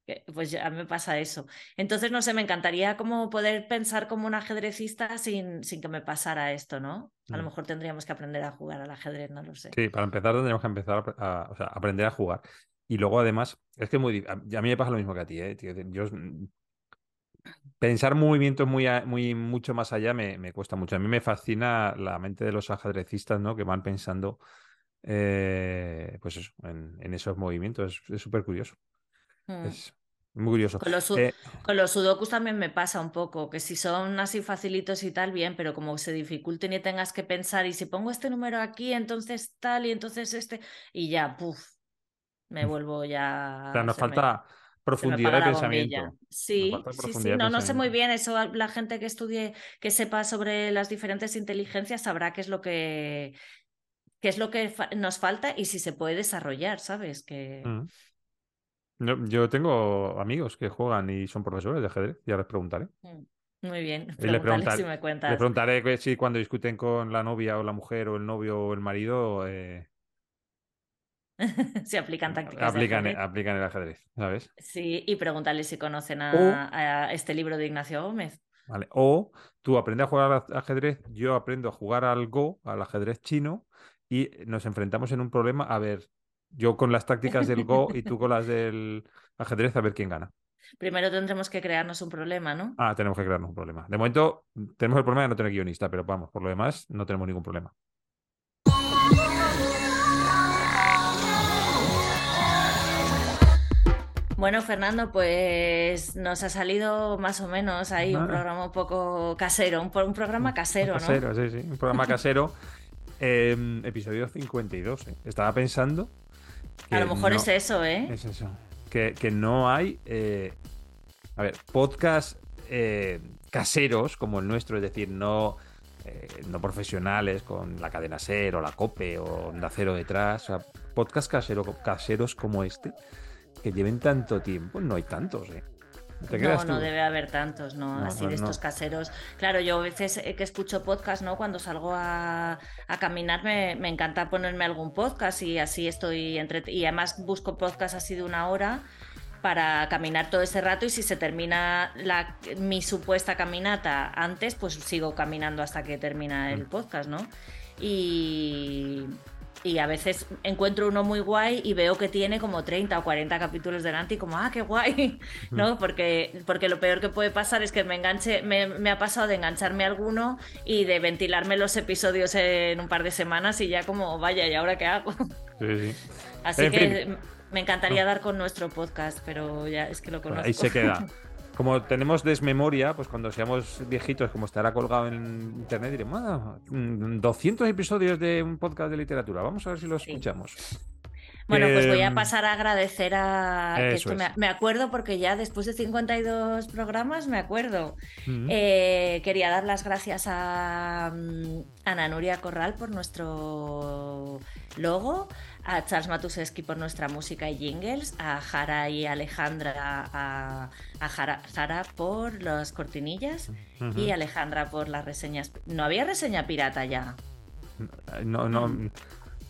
[SPEAKER 1] que, Pues ya me pasa eso. Entonces, no sé, me encantaría como poder pensar como un ajedrecista sin, sin que me pasara esto, ¿no? A lo
[SPEAKER 2] Mm.
[SPEAKER 1] mejor tendríamos que aprender a jugar al ajedrez, no lo sé.
[SPEAKER 2] Sí, para empezar tendríamos que empezar a, apre- a- o sea, aprender a jugar. Y luego además, es que es muy, a mí me pasa lo mismo que a ti, ¿eh? Yo, mm, pensar movimientos muy, muy mucho más allá me, me cuesta mucho. A mí me fascina la mente de los ajedrecistas, ¿no? Que van pensando, eh, pues eso, en, en esos movimientos. Es súper curioso.
[SPEAKER 1] Mm.
[SPEAKER 2] Es muy curioso.
[SPEAKER 1] Con los,
[SPEAKER 2] Eh,
[SPEAKER 1] con los sudokus también me pasa un poco, que si son así facilitos y tal, bien, pero como se dificulten y tengas que pensar, y si pongo este número aquí, entonces tal, y entonces este, y ya, puff, me vuelvo ya.
[SPEAKER 2] o sea, nos
[SPEAKER 1] se
[SPEAKER 2] falta
[SPEAKER 1] me
[SPEAKER 2] profundidad de pensamiento.
[SPEAKER 1] Sí, sí, sí, no, no sé muy bien, eso la gente que estudie, que sepa sobre las diferentes inteligencias sabrá qué es lo que, qué es lo que fa- nos falta y si se puede desarrollar, ¿sabes? Que...
[SPEAKER 2] Mm. Yo, yo tengo amigos que juegan y son profesores de ajedrez, ya les preguntaré.
[SPEAKER 1] Mm, Muy bien,
[SPEAKER 2] Y les preguntaré,
[SPEAKER 1] si me
[SPEAKER 2] les
[SPEAKER 1] cuentas.
[SPEAKER 2] preguntaré si cuando discuten con la novia o la mujer o el novio o el marido eh,
[SPEAKER 1] Si aplican tácticas
[SPEAKER 2] aplican, el ajedrez, ¿sabes?
[SPEAKER 1] Sí, y preguntarle si conocen
[SPEAKER 2] O,
[SPEAKER 1] a, a este libro de Ignacio Gómez.
[SPEAKER 2] vale, o tú aprendes a jugar al ajedrez, yo aprendo a jugar al Go, al ajedrez chino, y nos enfrentamos en un problema, a ver, yo con las tácticas del Go y tú con las del ajedrez, a ver quién gana.
[SPEAKER 1] Primero tendremos que crearnos un problema, ¿no?
[SPEAKER 2] Ah, tenemos que crearnos un problema. De momento tenemos el problema de no tener guionista, pero vamos, por lo demás no tenemos ningún problema.
[SPEAKER 1] Bueno, Fernando, pues nos ha salido más o menos ahí un programa un poco casero, un, pro- un programa casero, ¿no?
[SPEAKER 2] casero, sí, sí, un programa casero. Eh, episodio 52. eh. Estaba pensando
[SPEAKER 1] A lo mejor
[SPEAKER 2] no-
[SPEAKER 1] es eso, ¿eh?
[SPEAKER 2] es eso. Que, que no hay, eh, a ver, podcast eh, caseros como el nuestro, es decir, no, eh, no profesionales con la cadena Ser o la Cope o Onda Cero detrás. O sea, podcast casero, caseros como este que lleven tanto tiempo, no hay tantos, ¿eh? ¿No te
[SPEAKER 1] No,
[SPEAKER 2] creas
[SPEAKER 1] no
[SPEAKER 2] tú?
[SPEAKER 1] debe haber tantos, ¿no?
[SPEAKER 2] No,
[SPEAKER 1] Así
[SPEAKER 2] no,
[SPEAKER 1] de estos caseros. Claro, yo a veces eh, que escucho podcast, ¿no? Cuando salgo a, a caminar me, me encanta ponerme algún podcast y así estoy entre... Y además busco podcast así de una hora para caminar todo ese rato y si se termina la, mi supuesta caminata antes, pues sigo caminando hasta que termina el
[SPEAKER 2] Mm.
[SPEAKER 1] podcast, ¿no? Y, y a veces encuentro uno muy guay y veo que tiene como 30 o 40 capítulos delante y como, ah, qué guay, ¿no? Porque, porque lo peor que puede pasar es que me enganche, me, me ha pasado de engancharme a alguno y de ventilarme los episodios en un par de semanas y ya como, vaya, ¿y ahora qué hago?
[SPEAKER 2] Sí, sí.
[SPEAKER 1] Así
[SPEAKER 2] En
[SPEAKER 1] que
[SPEAKER 2] fin.
[SPEAKER 1] me encantaría dar con nuestro podcast, pero ya es que lo conozco.
[SPEAKER 2] ahí se queda. Como tenemos desmemoria, pues cuando seamos viejitos, como estará colgado en internet, diremos, ah, mm, 200 episodios de un podcast de literatura. Vamos a ver si lo
[SPEAKER 1] Sí. Bueno, pues voy a
[SPEAKER 2] Em,
[SPEAKER 1] pasar a agradecer a... que esto me, acuerdo porque ya después de 52 programas me acuerdo.
[SPEAKER 2] Mm.
[SPEAKER 1] Eh, quería dar las gracias a mm, Ana Nuria Corral por nuestro logo, a Charles Matuseski por nuestra música y jingles, a Jara y Alejandra, a, a Jara, Jara por las cortinillas y Alejandra por las reseñas. No había reseña pirata ya.
[SPEAKER 2] No, no.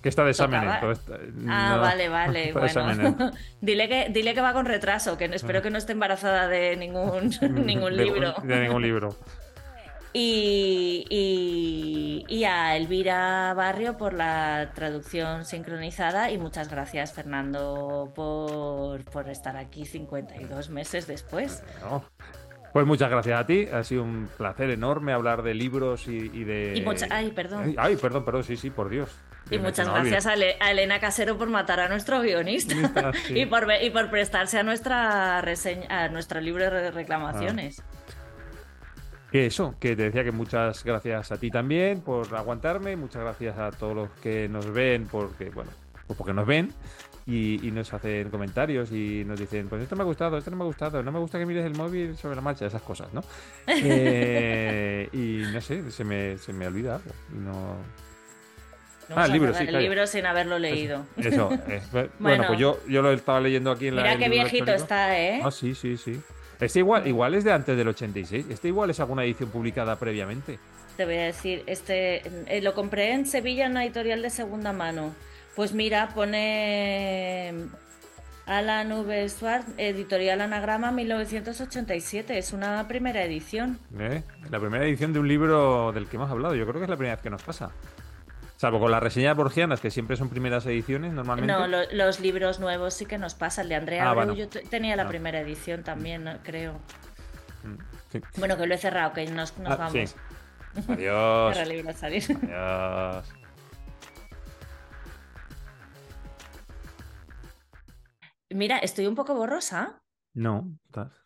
[SPEAKER 2] Que está de está-
[SPEAKER 1] Ah,
[SPEAKER 2] no,
[SPEAKER 1] vale, vale. Bueno, dile que, dile que va con retraso, que espero que no esté embarazada de ningún, ningún libro.
[SPEAKER 2] De, ningún libro.
[SPEAKER 1] Y, y- y a Elvira Barrio por la traducción sincronizada y muchas gracias Fernando por, por estar aquí 52 meses después.
[SPEAKER 2] No. Pues muchas gracias a ti. Ha sido un placer enorme hablar de libros y, y de.
[SPEAKER 1] Mucha- ay, perdón.
[SPEAKER 2] Ay, ay, perdón, perdón, sí, sí, por Dios.
[SPEAKER 1] Y muchas gracias a, Ele- a Elena Casero por matar a nuestro guionista
[SPEAKER 2] sí.
[SPEAKER 1] y, por, y por prestarse a nuestra reseña, a nuestro libro de reclamaciones.
[SPEAKER 2] Que eso, que te decía que muchas gracias a ti también por aguantarme, muchas gracias a todos los que nos ven, porque, bueno, pues porque nos ven y, nos hacen comentarios y nos dicen, pues esto me ha gustado, esto no me ha gustado, no me gusta que mires el móvil sobre la marcha, esas cosas, ¿no? Eh, y no sé, se me, se me olvida algo. Y no,
[SPEAKER 1] ah, el libro, sí. El libro sin haberlo leído.
[SPEAKER 2] Eso. bueno, pues yo, yo lo estaba leyendo aquí en
[SPEAKER 1] la. Mira qué viejito está, ¿eh?
[SPEAKER 2] Ah, sí, sí, sí. Este igual, igual es de antes del 86. Este igual es alguna edición publicada previamente.
[SPEAKER 1] Te voy a decir, este eh, lo compré en Sevilla en una editorial de segunda mano. Pues mira, pone Alan V. Schwartz, editorial Anagrama 1987. Es una primera edición.
[SPEAKER 2] ¿Eh? La primera edición de un libro del que hemos hablado. Yo creo que es la primera vez que nos pasa. Salvo con las reseñas borgianas, que siempre son primeras ediciones normalmente.
[SPEAKER 1] No, los libros nuevos sí que nos pasa. El de Andrea ah, yo tenía la ah. primera edición también, creo. Mm, bueno, que lo he cerrado, que nos, nos ah, vamos.
[SPEAKER 2] Adiós.
[SPEAKER 1] Adiós. Mira, estoy un poco borrosa.
[SPEAKER 2] No, estás